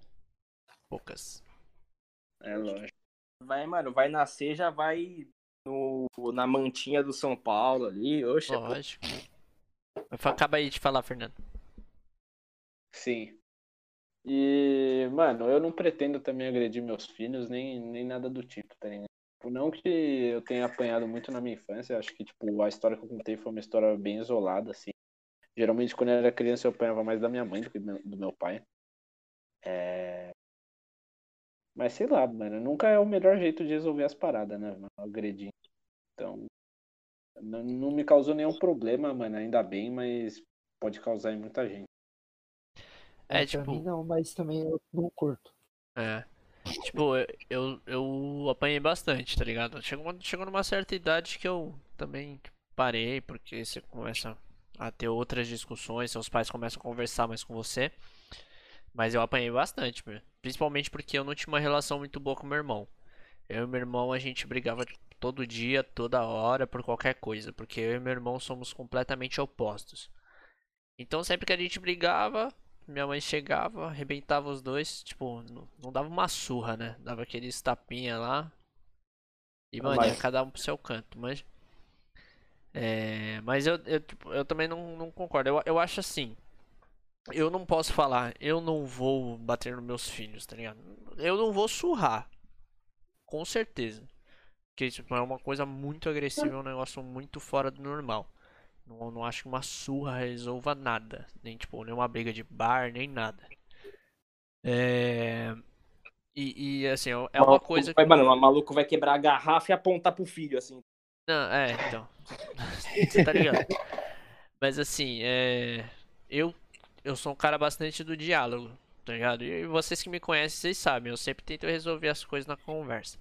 Poucas. É lógico. Vai, mano, vai nascer, já vai no, na mantinha do São Paulo ali. Oxe, Lógico. Mas fa- Acaba aí de falar, Fernando. Sim. E, mano, eu não pretendo também agredir meus filhos, nem, nem nada do tipo, tá ligado? Não que eu tenha apanhado muito na minha infância, acho que, tipo, a história que eu contei foi uma história bem isolada, assim. Geralmente, quando eu era criança, eu apanhava mais da minha mãe do que do meu pai. É... Mas sei lá, mano, nunca é o melhor jeito de resolver as paradas, né, mano? Agredir. Então, não, não me causou nenhum problema, mano, ainda bem, mas pode causar em muita gente. É, tipo- Pra mim não, mas também eu não curto. É. Tipo, eu, eu, eu apanhei bastante, tá ligado? Chegou, chegou numa certa idade que eu também parei, porque você começa a ter outras discussões, seus pais começam a conversar mais com você. Mas eu apanhei bastante, meu. Principalmente porque eu não tinha uma relação muito boa com meu irmão. Eu e meu irmão, a gente brigava todo dia, toda hora, por qualquer coisa, porque eu e meu irmão somos completamente opostos. Então, sempre que a gente brigava, minha mãe chegava, arrebentava os dois, tipo, não, não dava uma surra, né? Dava aqueles tapinha lá. E, mano, Mas- ia cada um pro seu canto, mas. É, mas eu, eu, tipo, eu também não, não concordo. Eu, eu acho assim. Eu não posso falar, eu não vou bater nos meus filhos, tá ligado? Eu não vou surrar. Com certeza. Porque tipo, é uma coisa muito agressiva, é um negócio muito fora do normal. Não, não acho que uma surra resolva nada. Nem tipo, nem uma briga de bar, nem nada. É. E, e, assim, é uma Maluco coisa vai- Mano, o maluco vai quebrar a garrafa e apontar pro filho, assim. Não, é, então. (laughs) Você tá ligado? Mas assim, é. Eu, eu sou um cara bastante do diálogo, tá ligado? E vocês que me conhecem, vocês sabem, eu sempre tento resolver as coisas na conversa.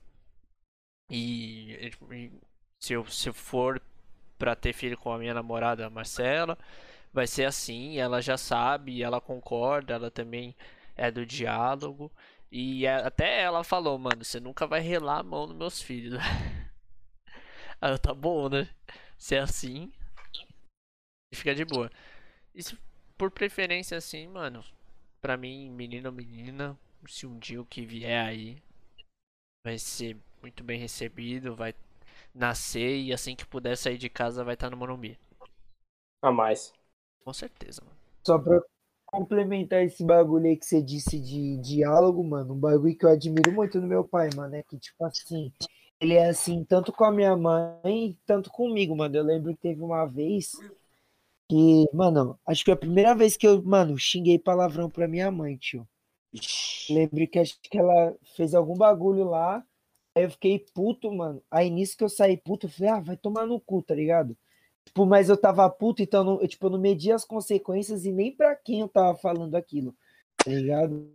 E, e, se eu se eu for pra ter filho com a minha namorada, a Marcela, vai ser assim, ela já sabe, ela concorda, ela também é do diálogo. E é- até ela falou, mano, você nunca vai relar a mão nos meus filhos. (laughs) Ah, tá bom, né? Se é assim, fica de boa. Isso por preferência assim, mano. Pra mim, menino ou menina, se um dia o que vier aí vai ser muito bem recebido, vai nascer e assim que puder sair de casa vai estar no Morumbi. A mais. Com certeza, mano. Só pra complementar esse bagulho aí que você disse de diálogo, mano, um bagulho que eu admiro muito no meu pai, mano, é que, tipo assim, ele é assim, tanto com a minha mãe, tanto comigo, mano. Eu lembro que teve uma vez que, mano, acho que foi a primeira vez que eu, mano, xinguei palavrão pra minha mãe, tio. Lembro que acho que ela fez algum bagulho lá, aí eu fiquei puto, mano. Aí nisso que eu saí puto, eu falei, ah, vai tomar no cu, tá ligado? Tipo, mas eu tava puto, então eu, não- eu, tipo, eu não media as consequências e nem pra quem eu tava falando aquilo, tá ligado?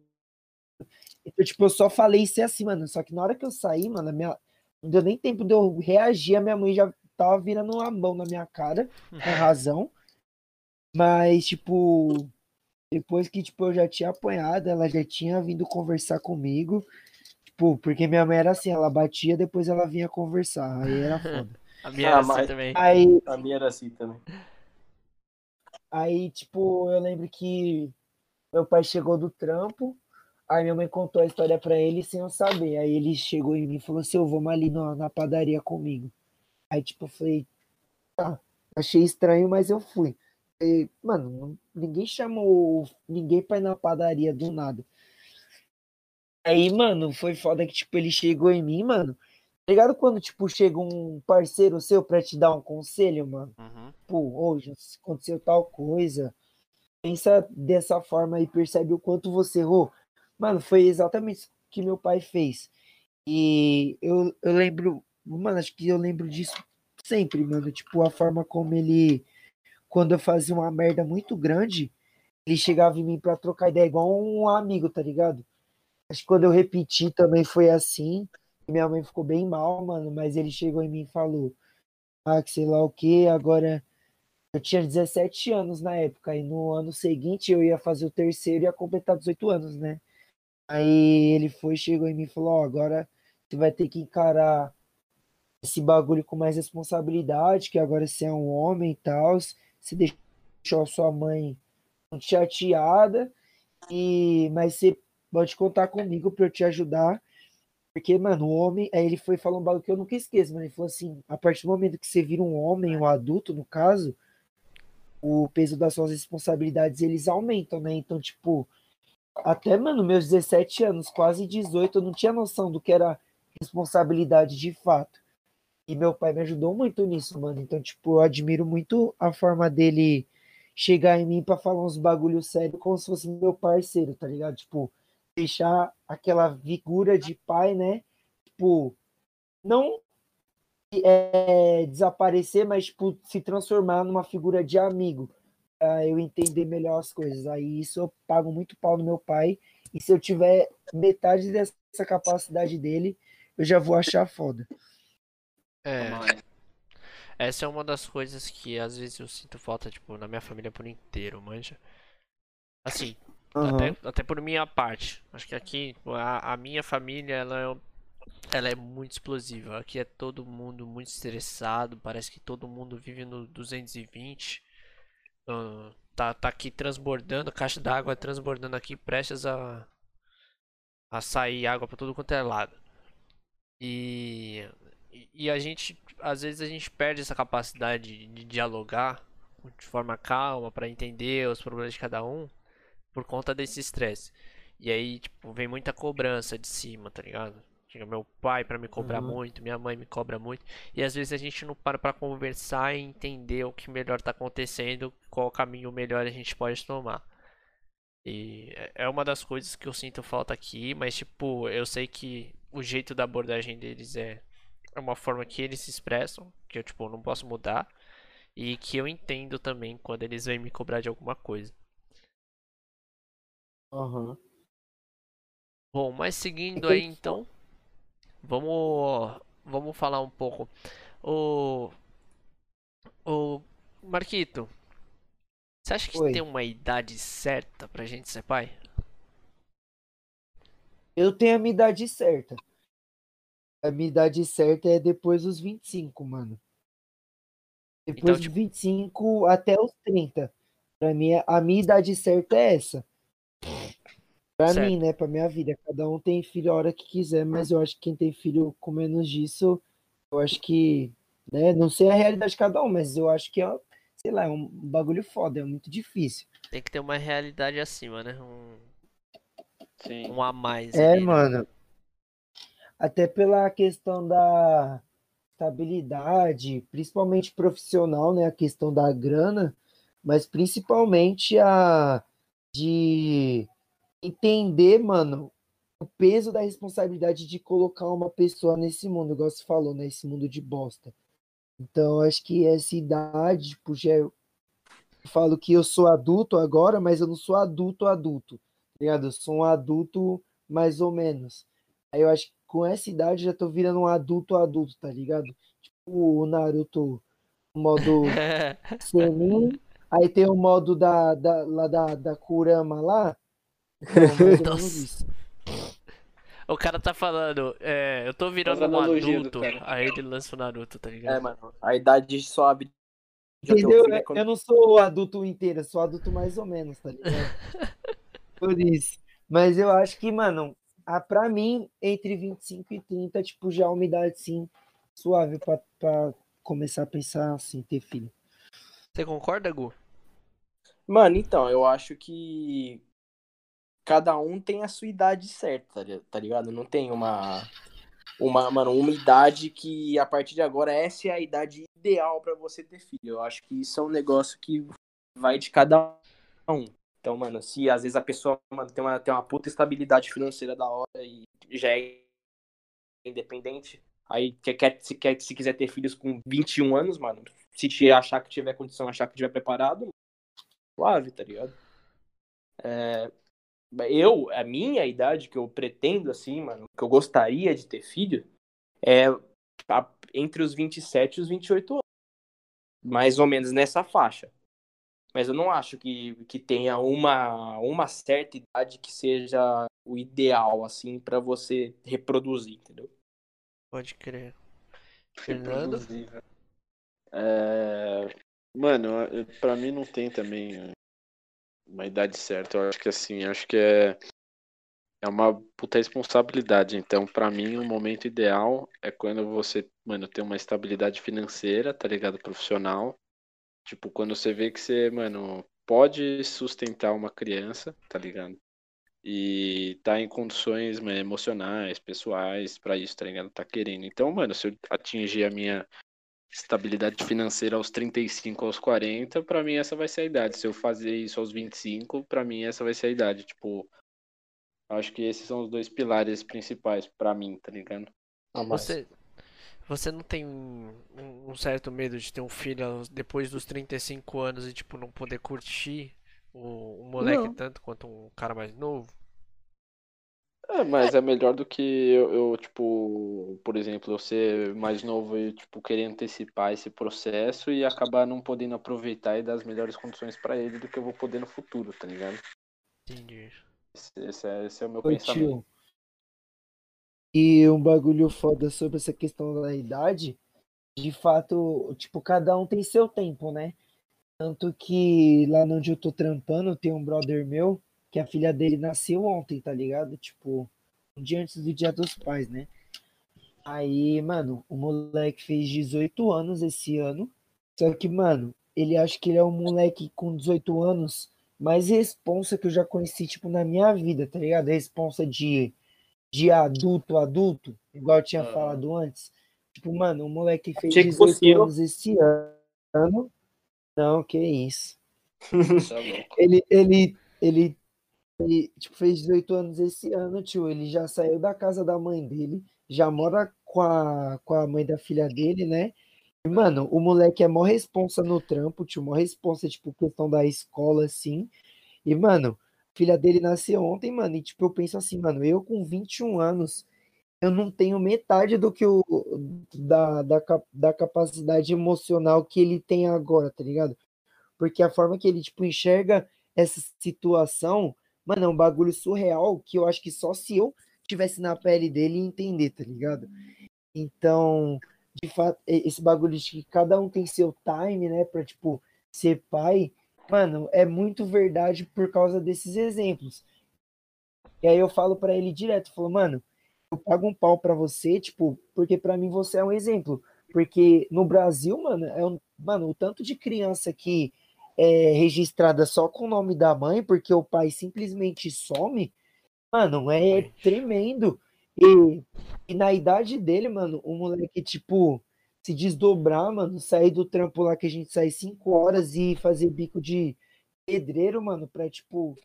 Então, tipo, eu só falei isso assim, mano. Só que na hora que eu saí, mano, minha... não deu nem tempo de eu reagir, a minha mãe já tava virando uma mão na minha cara, com razão. Mas, tipo, depois que tipo, eu já tinha apanhado, ela já tinha vindo conversar comigo. Tipo, porque minha mãe era assim, ela batia, depois ela vinha conversar. Aí era foda. (laughs) A minha Ah, era assim mas- também. Aí, A minha era assim também. aí, tipo, eu lembro que meu pai chegou do trampo, aí minha mãe contou a história pra ele sem eu saber. Aí ele chegou em mim e falou assim, eu vamos ali na, na padaria comigo. Aí, tipo, eu falei, tá, achei estranho, mas eu fui. E, mano, ninguém chamou ninguém pra ir na padaria do nada. Aí, mano, foi foda que, tipo, ele chegou em mim, mano. Tá ligado quando, tipo, chega um parceiro seu pra te dar um conselho, mano? Uhum. Pô, hoje aconteceu tal coisa. Pensa dessa forma e percebe o quanto você errou. Mano, foi exatamente isso que meu pai fez. E eu, eu lembro, mano, acho que eu lembro disso sempre, mano. Tipo, a forma como ele, quando eu fazia uma merda muito grande, ele chegava em mim pra trocar ideia igual um amigo, tá ligado? Acho que quando eu repeti também foi assim. Minha mãe ficou bem mal, mano, mas ele chegou em mim e falou: Ah, que sei lá o que, agora eu tinha 17 anos na época, e no ano seguinte eu ia fazer o terceiro e ia completar 18 anos, né? Aí ele foi, chegou em mim e falou: Ó, agora você vai ter que encarar esse bagulho com mais responsabilidade, que agora você é um homem e tal, você deixou a sua mãe chateada, e mas você pode contar comigo pra eu te ajudar. Porque, mano, o homem. Aí ele foi falar um bagulho que eu nunca esqueço, mano. Ele falou assim: a partir do momento que você vira um homem, um adulto, no caso, o peso das suas responsabilidades eles aumentam, né? Então, tipo, até, mano, meus 17 anos, quase 18, eu não tinha noção do que era responsabilidade de fato. E meu pai me ajudou muito nisso, mano. Então, tipo, eu admiro muito a forma dele chegar em mim para falar uns bagulho sério como se fosse meu parceiro, tá ligado? Tipo, deixar aquela figura de pai, né? Tipo, não é, desaparecer, mas tipo, se transformar numa figura de amigo, pra eu entender melhor as coisas. Aí isso eu pago muito pau no meu pai, e se eu tiver metade dessa capacidade dele, eu já vou achar foda. É. Essa é uma das coisas que às vezes eu sinto falta, tipo, na minha família por inteiro, manja. Assim, Uhum. até, até por minha parte. Acho que aqui a, a minha família, ela é, ela é muito explosiva. Aqui é todo mundo muito estressado, parece que todo mundo vive no 220. Ah, tá, tá aqui transbordando, caixa d'água transbordando aqui, prestes a, a sair água pra tudo quanto é lado. E, e- a gente, às vezes a gente perde essa capacidade de dialogar de forma calma pra entender os problemas de cada um por conta desse estresse. E aí, tipo, vem muita cobrança de cima, tá ligado? Chega meu pai pra me cobrar Uhum. muito, minha mãe me cobra muito, e às vezes a gente não para pra conversar e entender o que melhor tá acontecendo, qual caminho melhor a gente pode tomar. E é- é uma das coisas que eu sinto falta aqui, mas tipo, eu sei que o jeito da abordagem deles é é uma forma que eles se expressam, que eu tipo não posso mudar, e que eu entendo também quando eles vêm me cobrar de alguma coisa. Uhum. Bom, mas seguindo aí então, vamos vamos falar um pouco. O o Marquito, você acha que Oi. tem uma idade certa pra gente ser pai? Eu tenho a minha idade certa. A minha idade certa é depois dos 25, mano. Depois Então, dos tipo- 25 até os 30. Pra mim, a minha idade certa é essa. Pra Certo. mim, né? Pra minha vida. Cada um tem filho a hora que quiser, mas eu acho que quem tem filho com menos disso, eu acho que, né? Não sei a realidade de cada um, mas eu acho que é, sei lá, é um bagulho foda, é muito difícil. Tem que ter uma realidade acima, né? Um, Sim. um a mais É, ali, né? Até pela questão da estabilidade, principalmente profissional, né? A questão da grana, mas principalmente a de entender, mano, o peso da responsabilidade de colocar uma pessoa nesse mundo, igual você falou, né? Esse mundo de bosta. Então, acho que essa idade, tipo, já é- eu falo que eu sou adulto agora, mas eu não sou adulto adulto, tá ligado? Eu sou um adulto mais ou menos. Aí eu acho que com essa idade eu já tô virando um adulto adulto, tá ligado? Tipo o Naruto, o modo (laughs) Senin, aí tem o modo da, da, lá da, da Kurama lá. Ou menos Nossa. O cara tá falando, é, eu tô virando um adulto, aí ele lança o Naruto, tá É, ligado? mano, a idade um Entendeu? filho é quando- Eu não sou adulto inteiro, eu sou adulto mais ou menos, tá ligado? (laughs) Por isso. Mas eu acho que, mano, a, pra mim, entre 25 e 30, tipo, já é uma idade, sim, suave pra, pra começar a pensar assim, ter filho. Você concorda, Gu? Mano, então, eu acho que cada um tem a sua idade certa, tá tá ligado? Não tem uma, uma, mano, uma idade que a partir de agora essa é a idade ideal pra você ter filho. Eu acho que isso é um negócio que vai de cada um. Então, mano, se às vezes a pessoa mano, tem, uma, tem uma puta estabilidade financeira da hora e já é independente, aí quer, se, quer, se quiser ter filhos com 21 anos, mano, se te achar que tiver condição, achar que tiver preparado, suave, tá ligado? É, eu, a minha idade que eu pretendo, assim, mano, que eu gostaria de ter filho, é entre os 27 e os 28 anos. Mais ou menos nessa faixa. Mas eu não acho que, que tenha uma, uma certa idade que seja o ideal, assim, pra você reproduzir, entendeu? Pode crer. Fernando? Reproduzível. É... Mano, pra mim não tem também uma idade certa. Eu acho que assim, acho que é, é uma puta responsabilidade. Então, pra mim, o momento ideal é quando você, mano, tem uma estabilidade financeira, tá ligado? Profissional. Tipo, quando você vê que você, mano, pode sustentar uma criança, tá ligado? e tá em condições mano, emocionais, pessoais, para isso, tá ligado? Tá querendo. Então, mano, se eu atingir a minha estabilidade financeira aos 35, aos 40, para mim essa vai ser a idade. Se eu fazer isso aos 25, para mim essa vai ser a idade. Tipo, acho que esses são os dois pilares principais para mim, tá ligado? Você, você não tem um, certo medo de ter um filho depois dos 35 anos e, tipo, não poder curtir o, o moleque não. tanto quanto um cara mais novo? É, mas é melhor do que eu, eu, tipo, por exemplo, eu ser mais novo e, tipo, querer antecipar esse processo e acabar não podendo aproveitar e dar as melhores condições para ele do que eu vou poder no futuro, tá ligado? Entendi. Esse, esse, é, esse é o meu Ô, pensamento. Tio. E um bagulho foda sobre essa questão da idade, de fato, tipo, cada um tem seu tempo, né? Tanto que lá onde eu tô trampando, tem um brother meu que a filha dele nasceu ontem, tá ligado? Tipo, um dia antes do dia dos pais, né? Aí, mano, o moleque fez 18 anos esse ano. Só que, mano, ele acha que ele é um moleque com 18 anos mais responsa que eu já conheci, tipo, na minha vida, tá ligado? Responsa de, de adulto, adulto, igual eu tinha ah. falado antes. Tipo, mano, o moleque fez 18 anos esse ano. Não, que isso. Tá ele, ele, ele ele tipo, fez 18 anos esse ano, tio. Ele já saiu da casa da mãe dele, já mora com a, com a mãe da filha dele, né? E, mano, o moleque é mó responsa no trampo, tio, mó responsa, tipo, questão da escola, assim. E, mano, filha dele nasceu ontem, mano, e, tipo, eu penso assim, mano, eu com 21 anos, eu não tenho metade do que o da, da, da capacidade emocional que ele tem agora, tá ligado? Porque a forma que ele, tipo, enxerga essa situação Mano, é um bagulho surreal que eu acho que só se eu tivesse na pele dele entender, tá ligado? Então, de fato, esse bagulho de que cada um tem seu time, né, pra, tipo, ser pai, mano, é muito verdade por causa desses exemplos. E aí eu falo para ele direto, falo, mano, eu pago um pau para você, tipo, porque para mim você é um exemplo. Porque no Brasil, mano, é um, mano, o tanto de criança que é, registrada só com o nome da mãe, porque o pai simplesmente some, mano, é tremendo. E, e na idade dele, mano, o moleque, tipo, se desdobrar, mano, sair do trampo lá que a gente sai cinco horas e fazer bico de pedreiro, mano, pra, tipo,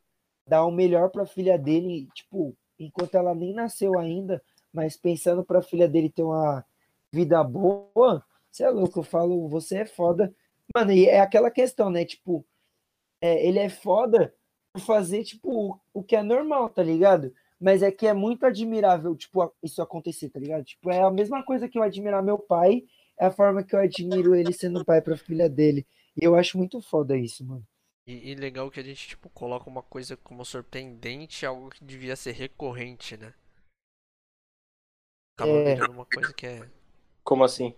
dar o melhor pra filha dele, tipo, enquanto ela nem nasceu ainda, mas pensando pra filha dele ter uma vida boa, você é louco, eu falo, você é foda Mano, e é aquela questão, né? Tipo, é, ele é foda por fazer, tipo, o que é normal, tá ligado? Mas é que é muito admirável, tipo, isso acontecer, tá ligado? Tipo, é a mesma coisa que eu admirar meu pai, é a forma que eu admiro ele sendo pai pra filha dele. E eu acho muito foda isso, mano. E, e, legal que a gente, tipo, coloca uma coisa como surpreendente, algo que devia ser recorrente, né? Acaba é... virando uma coisa que é. Como assim?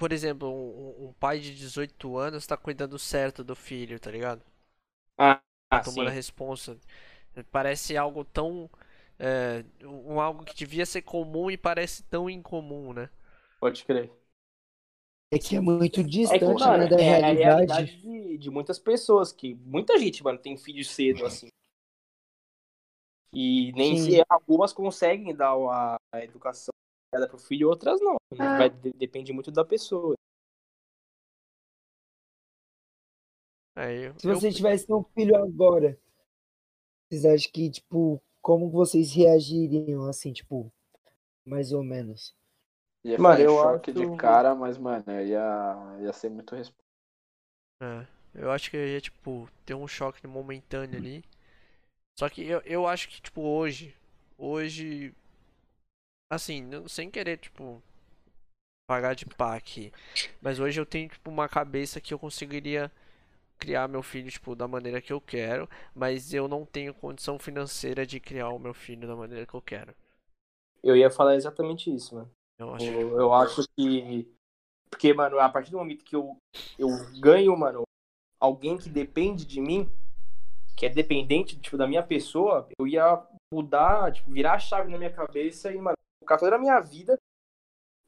por exemplo, um, um, pai de 18 anos tá cuidando certo do filho, tá ligado? Ah, tá tomando sim. a responsa. Parece algo tão. É, um algo que devia ser comum e parece tão incomum, né? Pode crer. É que é muito distante é que, mano, né, da é realidade. a realidade de, de, muitas pessoas, que muita gente, mano, tem filho cedo, assim. E nem Sim. se algumas conseguem dar a, a educação para o filho, outras não. Ah. Vai, depende muito da pessoa. É, Se você tivesse um filho agora, vocês acham que, tipo, como vocês reagiriam, assim, tipo, mais ou menos? Ia mano, eu choque acho... de cara, mas, mano, ia, ia ser muito resposta. É, eu acho que eu ia, tipo, ter um choque momentâneo ali. Só que eu, eu acho que, tipo, hoje, hoje assim, sem querer, tipo, pagar de pá aqui. Mas hoje eu tenho, tipo, uma cabeça que eu conseguiria criar meu filho, tipo, da maneira que eu quero. Mas eu não tenho condição financeira de criar o meu filho da maneira que eu quero. Eu ia falar exatamente isso, mano. Eu acho, eu, eu acho que. Porque, mano, a partir do momento que eu, eu ganho, mano, alguém que depende de mim, que é dependente, tipo, da minha pessoa, eu ia mudar, tipo, virar a chave na minha cabeça e, mano, focar toda a minha vida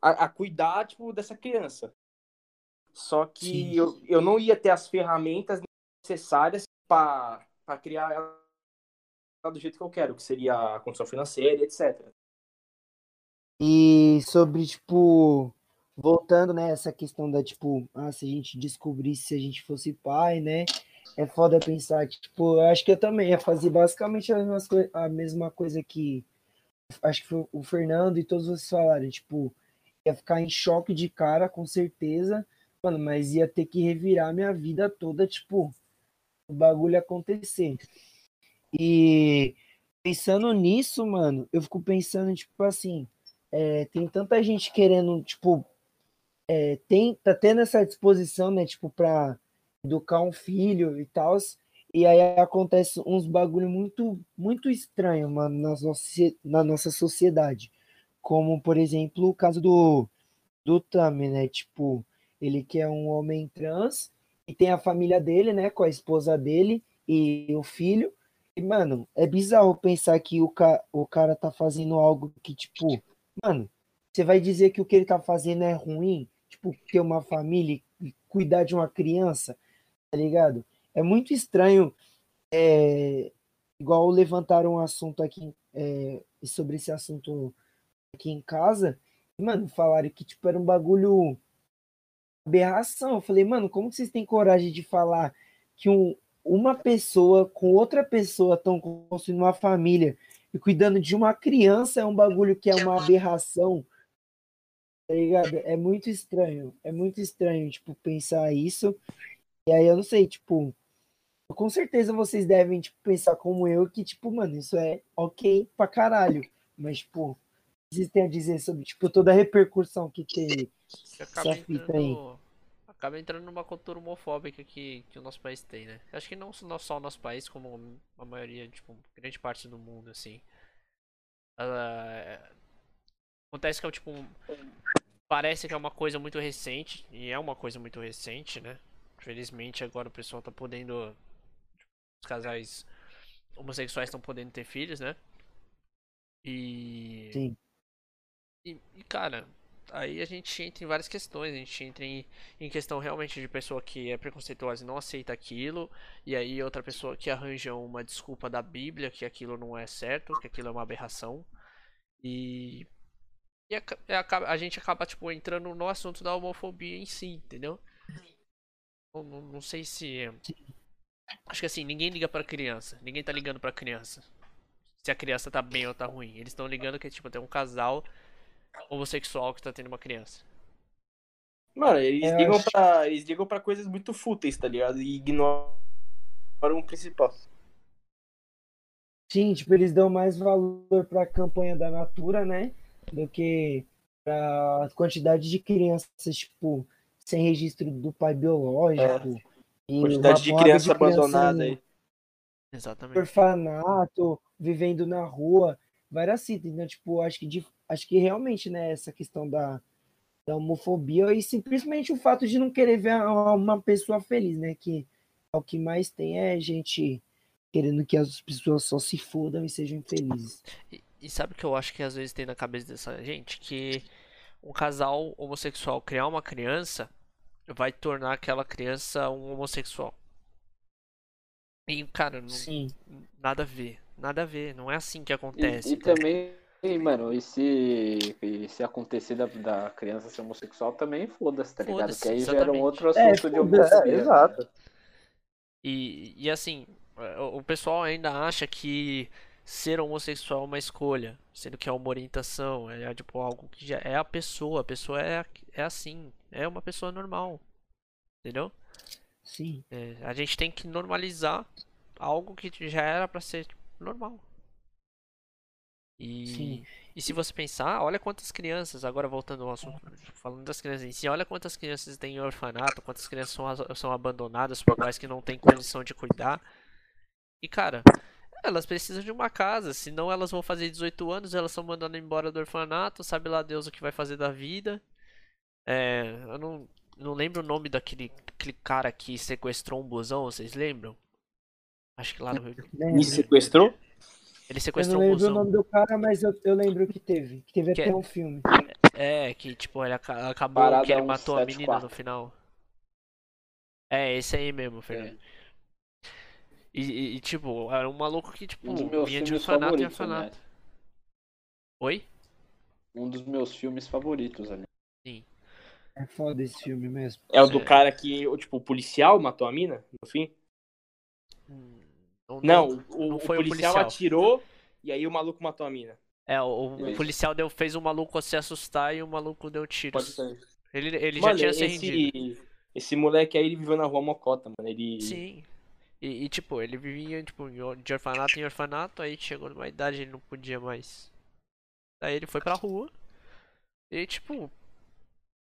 a, a cuidar, tipo, dessa criança. Só que eu, eu não ia ter as ferramentas necessárias para criar ela do jeito que eu quero, que seria a condição financeira, etc. E sobre, tipo, voltando, né, essa questão da, tipo, ah, se a gente descobrisse se a gente fosse pai, né, é foda pensar que, tipo, eu acho que eu também ia fazer basicamente a mesma, a mesma coisa que, acho que foi o Fernando e todos vocês falaram, tipo, ia ficar em choque de cara, com certeza, mano, mas ia ter que revirar minha vida toda, tipo, o bagulho acontecer. E pensando nisso, mano, eu fico pensando, tipo assim, é, tem tanta gente querendo, tipo, é, tem, tá tendo essa disposição, né, tipo, pra educar um filho e tal, e aí acontece uns bagulho muito, muito estranho, mano, na nossa, na nossa sociedade. Como, por exemplo, o caso do, do Tami, né, tipo, ele que é um homem trans, e tem a família dele, né, com a esposa dele e o filho, e, mano, é bizarro pensar que o, ca o cara tá fazendo algo que, tipo, mano, você vai dizer que o que ele tá fazendo é ruim? Tipo, ter uma família e cuidar de uma criança, tá ligado? É muito estranho, é, igual levantaram um assunto aqui, é, sobre esse assunto aqui em casa, e, mano, falaram que, tipo, era um bagulho aberração. Eu falei, mano, como vocês têm coragem de falar que um, uma pessoa com outra pessoa estão construindo uma família e cuidando de uma criança é um bagulho que é uma aberração. Tá ligado? É muito estranho. É muito estranho, tipo, pensar isso. E aí eu não sei, tipo, com certeza vocês devem, tipo, pensar como eu, que, tipo, mano, isso é ok pra caralho. Mas, tipo, vocês têm a dizer sobre, tipo, toda a repercussão que teve essa fita aí acaba entrando numa cultura homofóbica que, que o nosso país tem, né? Acho que não, só o nosso país, como a maioria, tipo, grande parte do mundo, assim. Uh, acontece que é tipo. Parece que é uma coisa muito recente, e é uma coisa muito recente, né? Felizmente agora o pessoal tá podendo. Os casais homossexuais estão podendo ter filhos, né? E. Sim. E, e cara, aí a gente entra em várias questões. A gente entra em, em questão realmente de pessoa que é preconceituosa e não aceita aquilo, e aí outra pessoa que arranja uma desculpa da Bíblia que aquilo não é certo, que aquilo é uma aberração. E, e a, a, a gente acaba tipo entrando no assunto da homofobia em si, entendeu? Não, não, sei se acho que assim, ninguém liga para criança, ninguém tá ligando para criança. Se a criança tá bem ou tá ruim. Eles estão ligando que tipo tem um casal homossexual que tá tendo uma criança. Mano, eles, é, ligam, acho... pra, eles ligam pra coisas muito fúteis, tá ligado? E ignoram o principal. Sim, tipo, eles dão mais valor pra campanha da Natura, né? Do que pra quantidade de crianças, tipo, sem registro do pai biológico. É. E quantidade de criança abandonada aí. Exatamente. Orfanato, vivendo na rua, várias citas. Então, tipo, acho que de acho que realmente, né, essa questão da, da homofobia e simplesmente o fato de não querer ver uma pessoa feliz, né, que é o que mais tem é gente querendo que as pessoas só se fodam e sejam infelizes. E, e sabe o que eu acho que às vezes tem na cabeça dessa gente? Que um casal homossexual criar uma criança vai tornar aquela criança um homossexual. E, cara, não, Sim. nada a ver. Nada a ver. Não é assim que acontece. E, e também e, mano, e se, e se acontecer da, da criança ser homossexual também, foda-se, tá ligado? Que aí exatamente. gera um outro é, assunto é, de homofobia. É, exato. E, e assim, o pessoal ainda acha que ser homossexual é uma escolha, sendo que é uma orientação, é tipo algo que já é a pessoa, a pessoa é, é assim, é uma pessoa normal, entendeu? Sim. É, a gente tem que normalizar algo que já era para ser normal. E, Sim. e se você pensar, olha quantas crianças, agora voltando ao assunto, falando das crianças em si, olha quantas crianças têm orfanato, quantas crianças são, são abandonadas por pais que não têm condição de cuidar. E cara, elas precisam de uma casa, senão elas vão fazer 18 anos, elas são mandando embora do orfanato, sabe lá Deus o que vai fazer da vida. É, eu não, não lembro o nome daquele aquele cara que sequestrou um busão, vocês lembram? Acho que lá no Rio. Me sequestrou? Ele sequestrou eu não lembro um o nome do cara, mas eu, eu lembro que teve. Que teve que até é... um filme. É, que tipo, ele acabou Parada que ele matou a menina 4. no final. É, esse aí mesmo, Fernando. É. E, e- e, tipo, era um maluco que, tipo, Um dos meus vinha de filmes orfanato em favoritos, orfanato. aliás. Oi? Um dos meus filmes favoritos, ali. É foda esse filme mesmo. É o do É. cara que, o, tipo, o policial matou a mina, no fim? Hum, Não, o, não o foi o policial, policial. atirou e aí o maluco matou a mina. É, o, o policial deu, fez o maluco se assustar e o maluco deu ser. Ele, ele Mano, já tinha se rendido. esse, esse moleque aí, ele viveu na rua Mocota, mano. Ele... Sim. E, e, tipo, ele vivia tipo, de orfanato em orfanato, aí chegou numa idade ele não podia mais. Aí ele foi pra rua. E tipo.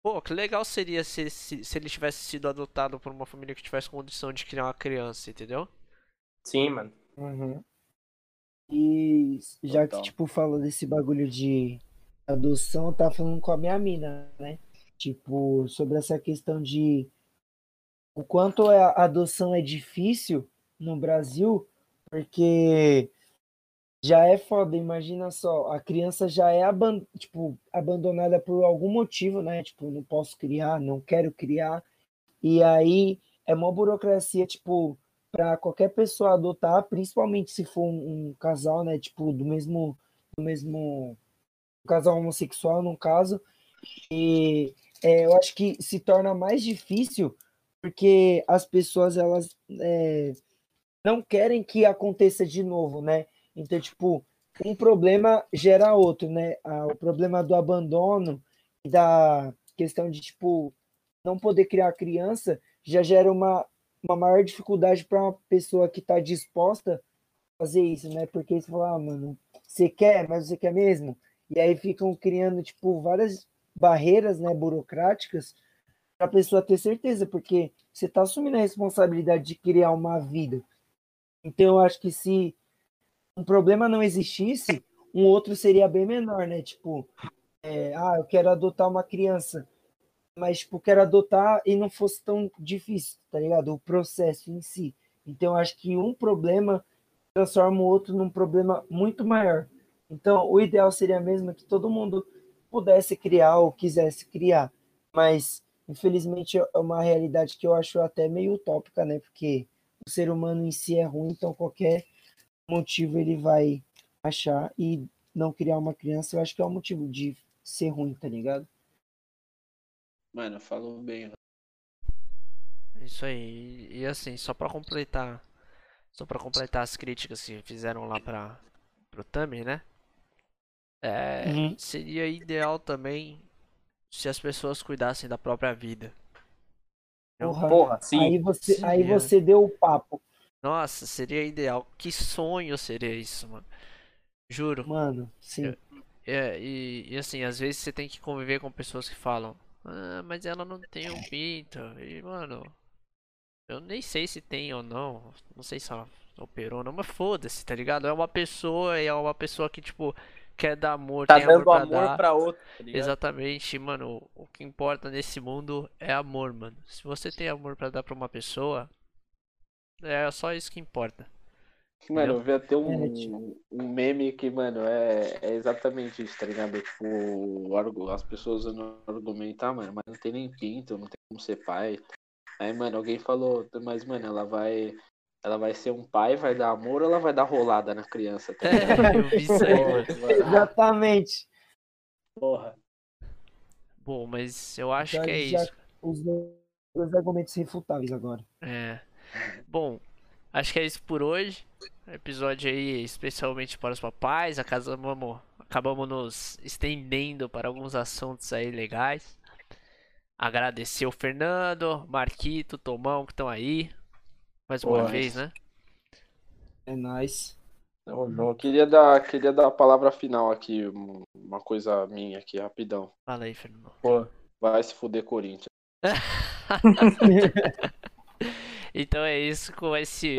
Pô, que legal seria se, se, se ele tivesse sido adotado por uma família que tivesse condição de criar uma criança, entendeu? Sim, mano. Uhum. E já Total. que, tipo, falou desse bagulho de adoção, eu tava falando com a minha mina, né? Tipo, sobre essa questão de o quanto a adoção é difícil no Brasil, porque já é foda, imagina só, a criança já é aban tipo, abandonada por algum motivo, né? Tipo, não posso criar, não quero criar. E aí é uma burocracia, tipo, para qualquer pessoa adotar, principalmente se for um, um casal, né? Tipo, do mesmo, do mesmo um casal homossexual, no caso. E é, eu acho que se torna mais difícil porque as pessoas elas é, não querem que aconteça de novo, né? Então, tipo, um problema gera outro, né? Ah, o problema do abandono e da questão de, tipo, não poder criar criança já gera uma, uma maior dificuldade para uma pessoa que está disposta a fazer isso, né? Porque você fala, ah, mano, você quer, mas você quer mesmo? E aí ficam criando, tipo, várias barreiras, né, burocráticas para a pessoa ter certeza, porque você está assumindo a responsabilidade de criar uma vida. Então, eu acho que se um problema não existisse, um outro seria bem menor, né? Tipo, é, ah, eu quero adotar uma criança, mas, tipo, quero adotar e não fosse tão difícil, tá ligado? O processo em si. Então, acho que um problema transforma o outro num problema muito maior. Então, o ideal seria mesmo que todo mundo pudesse criar ou quisesse criar, mas infelizmente é uma realidade que eu acho até meio utópica, né? Porque o ser humano em si é ruim, então qualquer motivo ele vai achar e não criar uma criança, eu acho que é um motivo de ser ruim, tá ligado? Mano, falou bem. né? É Isso aí. E assim, só pra completar. Só pra completar as críticas que fizeram lá pra, pro Tami, né? É, Uhum. seria ideal também se as pessoas cuidassem da própria vida. Porra, Porra, sim. aí você, Sim, aí é. você deu o papo, Nossa, seria ideal. Que sonho seria isso, mano. Juro. mano. Sim. É, e, e assim, às vezes você tem que conviver com pessoas que falam, ah, mas ela não tem um pinto. E, mano, eu nem sei se tem ou não. Não sei se ela operou ou não, mas foda-se, tá ligado? É uma pessoa e é uma pessoa que, tipo, quer dar amor, Tá tem amor dando pra amor pra outro, tá? Exatamente, mano. O que importa nesse mundo é amor, mano. Se você tem amor pra dar pra uma pessoa, é só isso que importa. Mano, eu vi até um, É, tipo- um meme que, mano, é, é exatamente isso, tá ligado? Tipo, as pessoas usando argumentar, ah, mano, mas não tem nem pinto, não tem como ser pai. Aí, mano, alguém falou, mas, mano, ela vai. Ela vai ser um pai, vai dar amor ou ela vai dar rolada na criança, tá? (laughs) É, eu vi isso aí, (laughs) mano. Exatamente. Porra. Bom, mas eu acho Já- que é já- isso. Os dois argumentos refutáveis agora. É. Bom, acho que é isso por hoje. Episódio aí especialmente para os papais. Acabamos, acabamos nos estendendo para alguns assuntos aí legais. Agradecer o Fernando, Marquito, Tomão que estão aí. Mais uma Pô, vez, né? É nice. Tamo Eu queria dar, queria dar a palavra final aqui, um- uma coisa minha aqui, rapidão. Fala aí, Fernando. Pô, Vai se fuder, Corinthians. (laughs) Então é isso com esse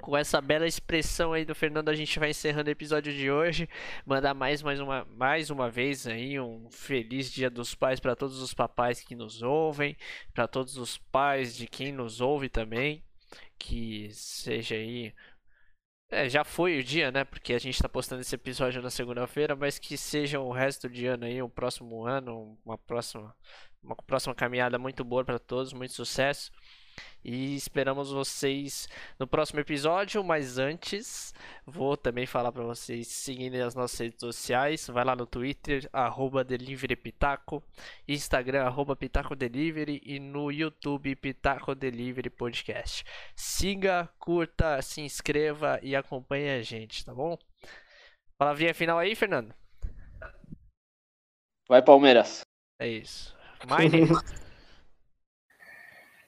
com essa bela expressão aí do Fernando a gente vai encerrando o episódio de hoje. Mandar mais mais uma mais uma vez aí um feliz Dia dos Pais para todos os papais que nos ouvem, para todos os pais de quem nos ouve também, que seja aí é, já foi o dia, né? Porque a gente tá postando esse episódio na segunda-feira, mas que seja o resto de ano aí, o próximo ano, uma próxima uma próxima caminhada muito boa para todos, muito sucesso. E esperamos vocês no próximo episódio, mas antes vou também falar para vocês seguirem as nossas redes sociais. Vai lá no Twitter, arroba Delivery Pitaco, Instagram, arroba Pitaco Delivery e no YouTube Pitaco Delivery Podcast. Siga, curta, se inscreva e acompanhe a gente, tá bom? Palavrinha final aí, Fernando? Vai, Palmeiras. É isso. Mine. (laughs)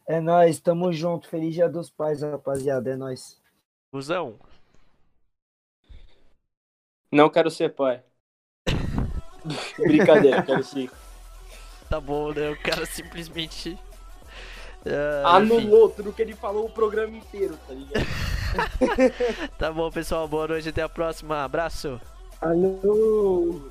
É nóis, tamo junto. Feliz Dia dos Pais, rapaziada. É nóis. Cusão. Não quero ser pai. (laughs) Brincadeira, quero sim. Tá bom, né? O cara simplesmente. Ah, enfim. Anulou tudo que ele falou o programa inteiro, tá ligado? (laughs) Tá bom, pessoal. Boa noite. Até a próxima. Abraço. Alô!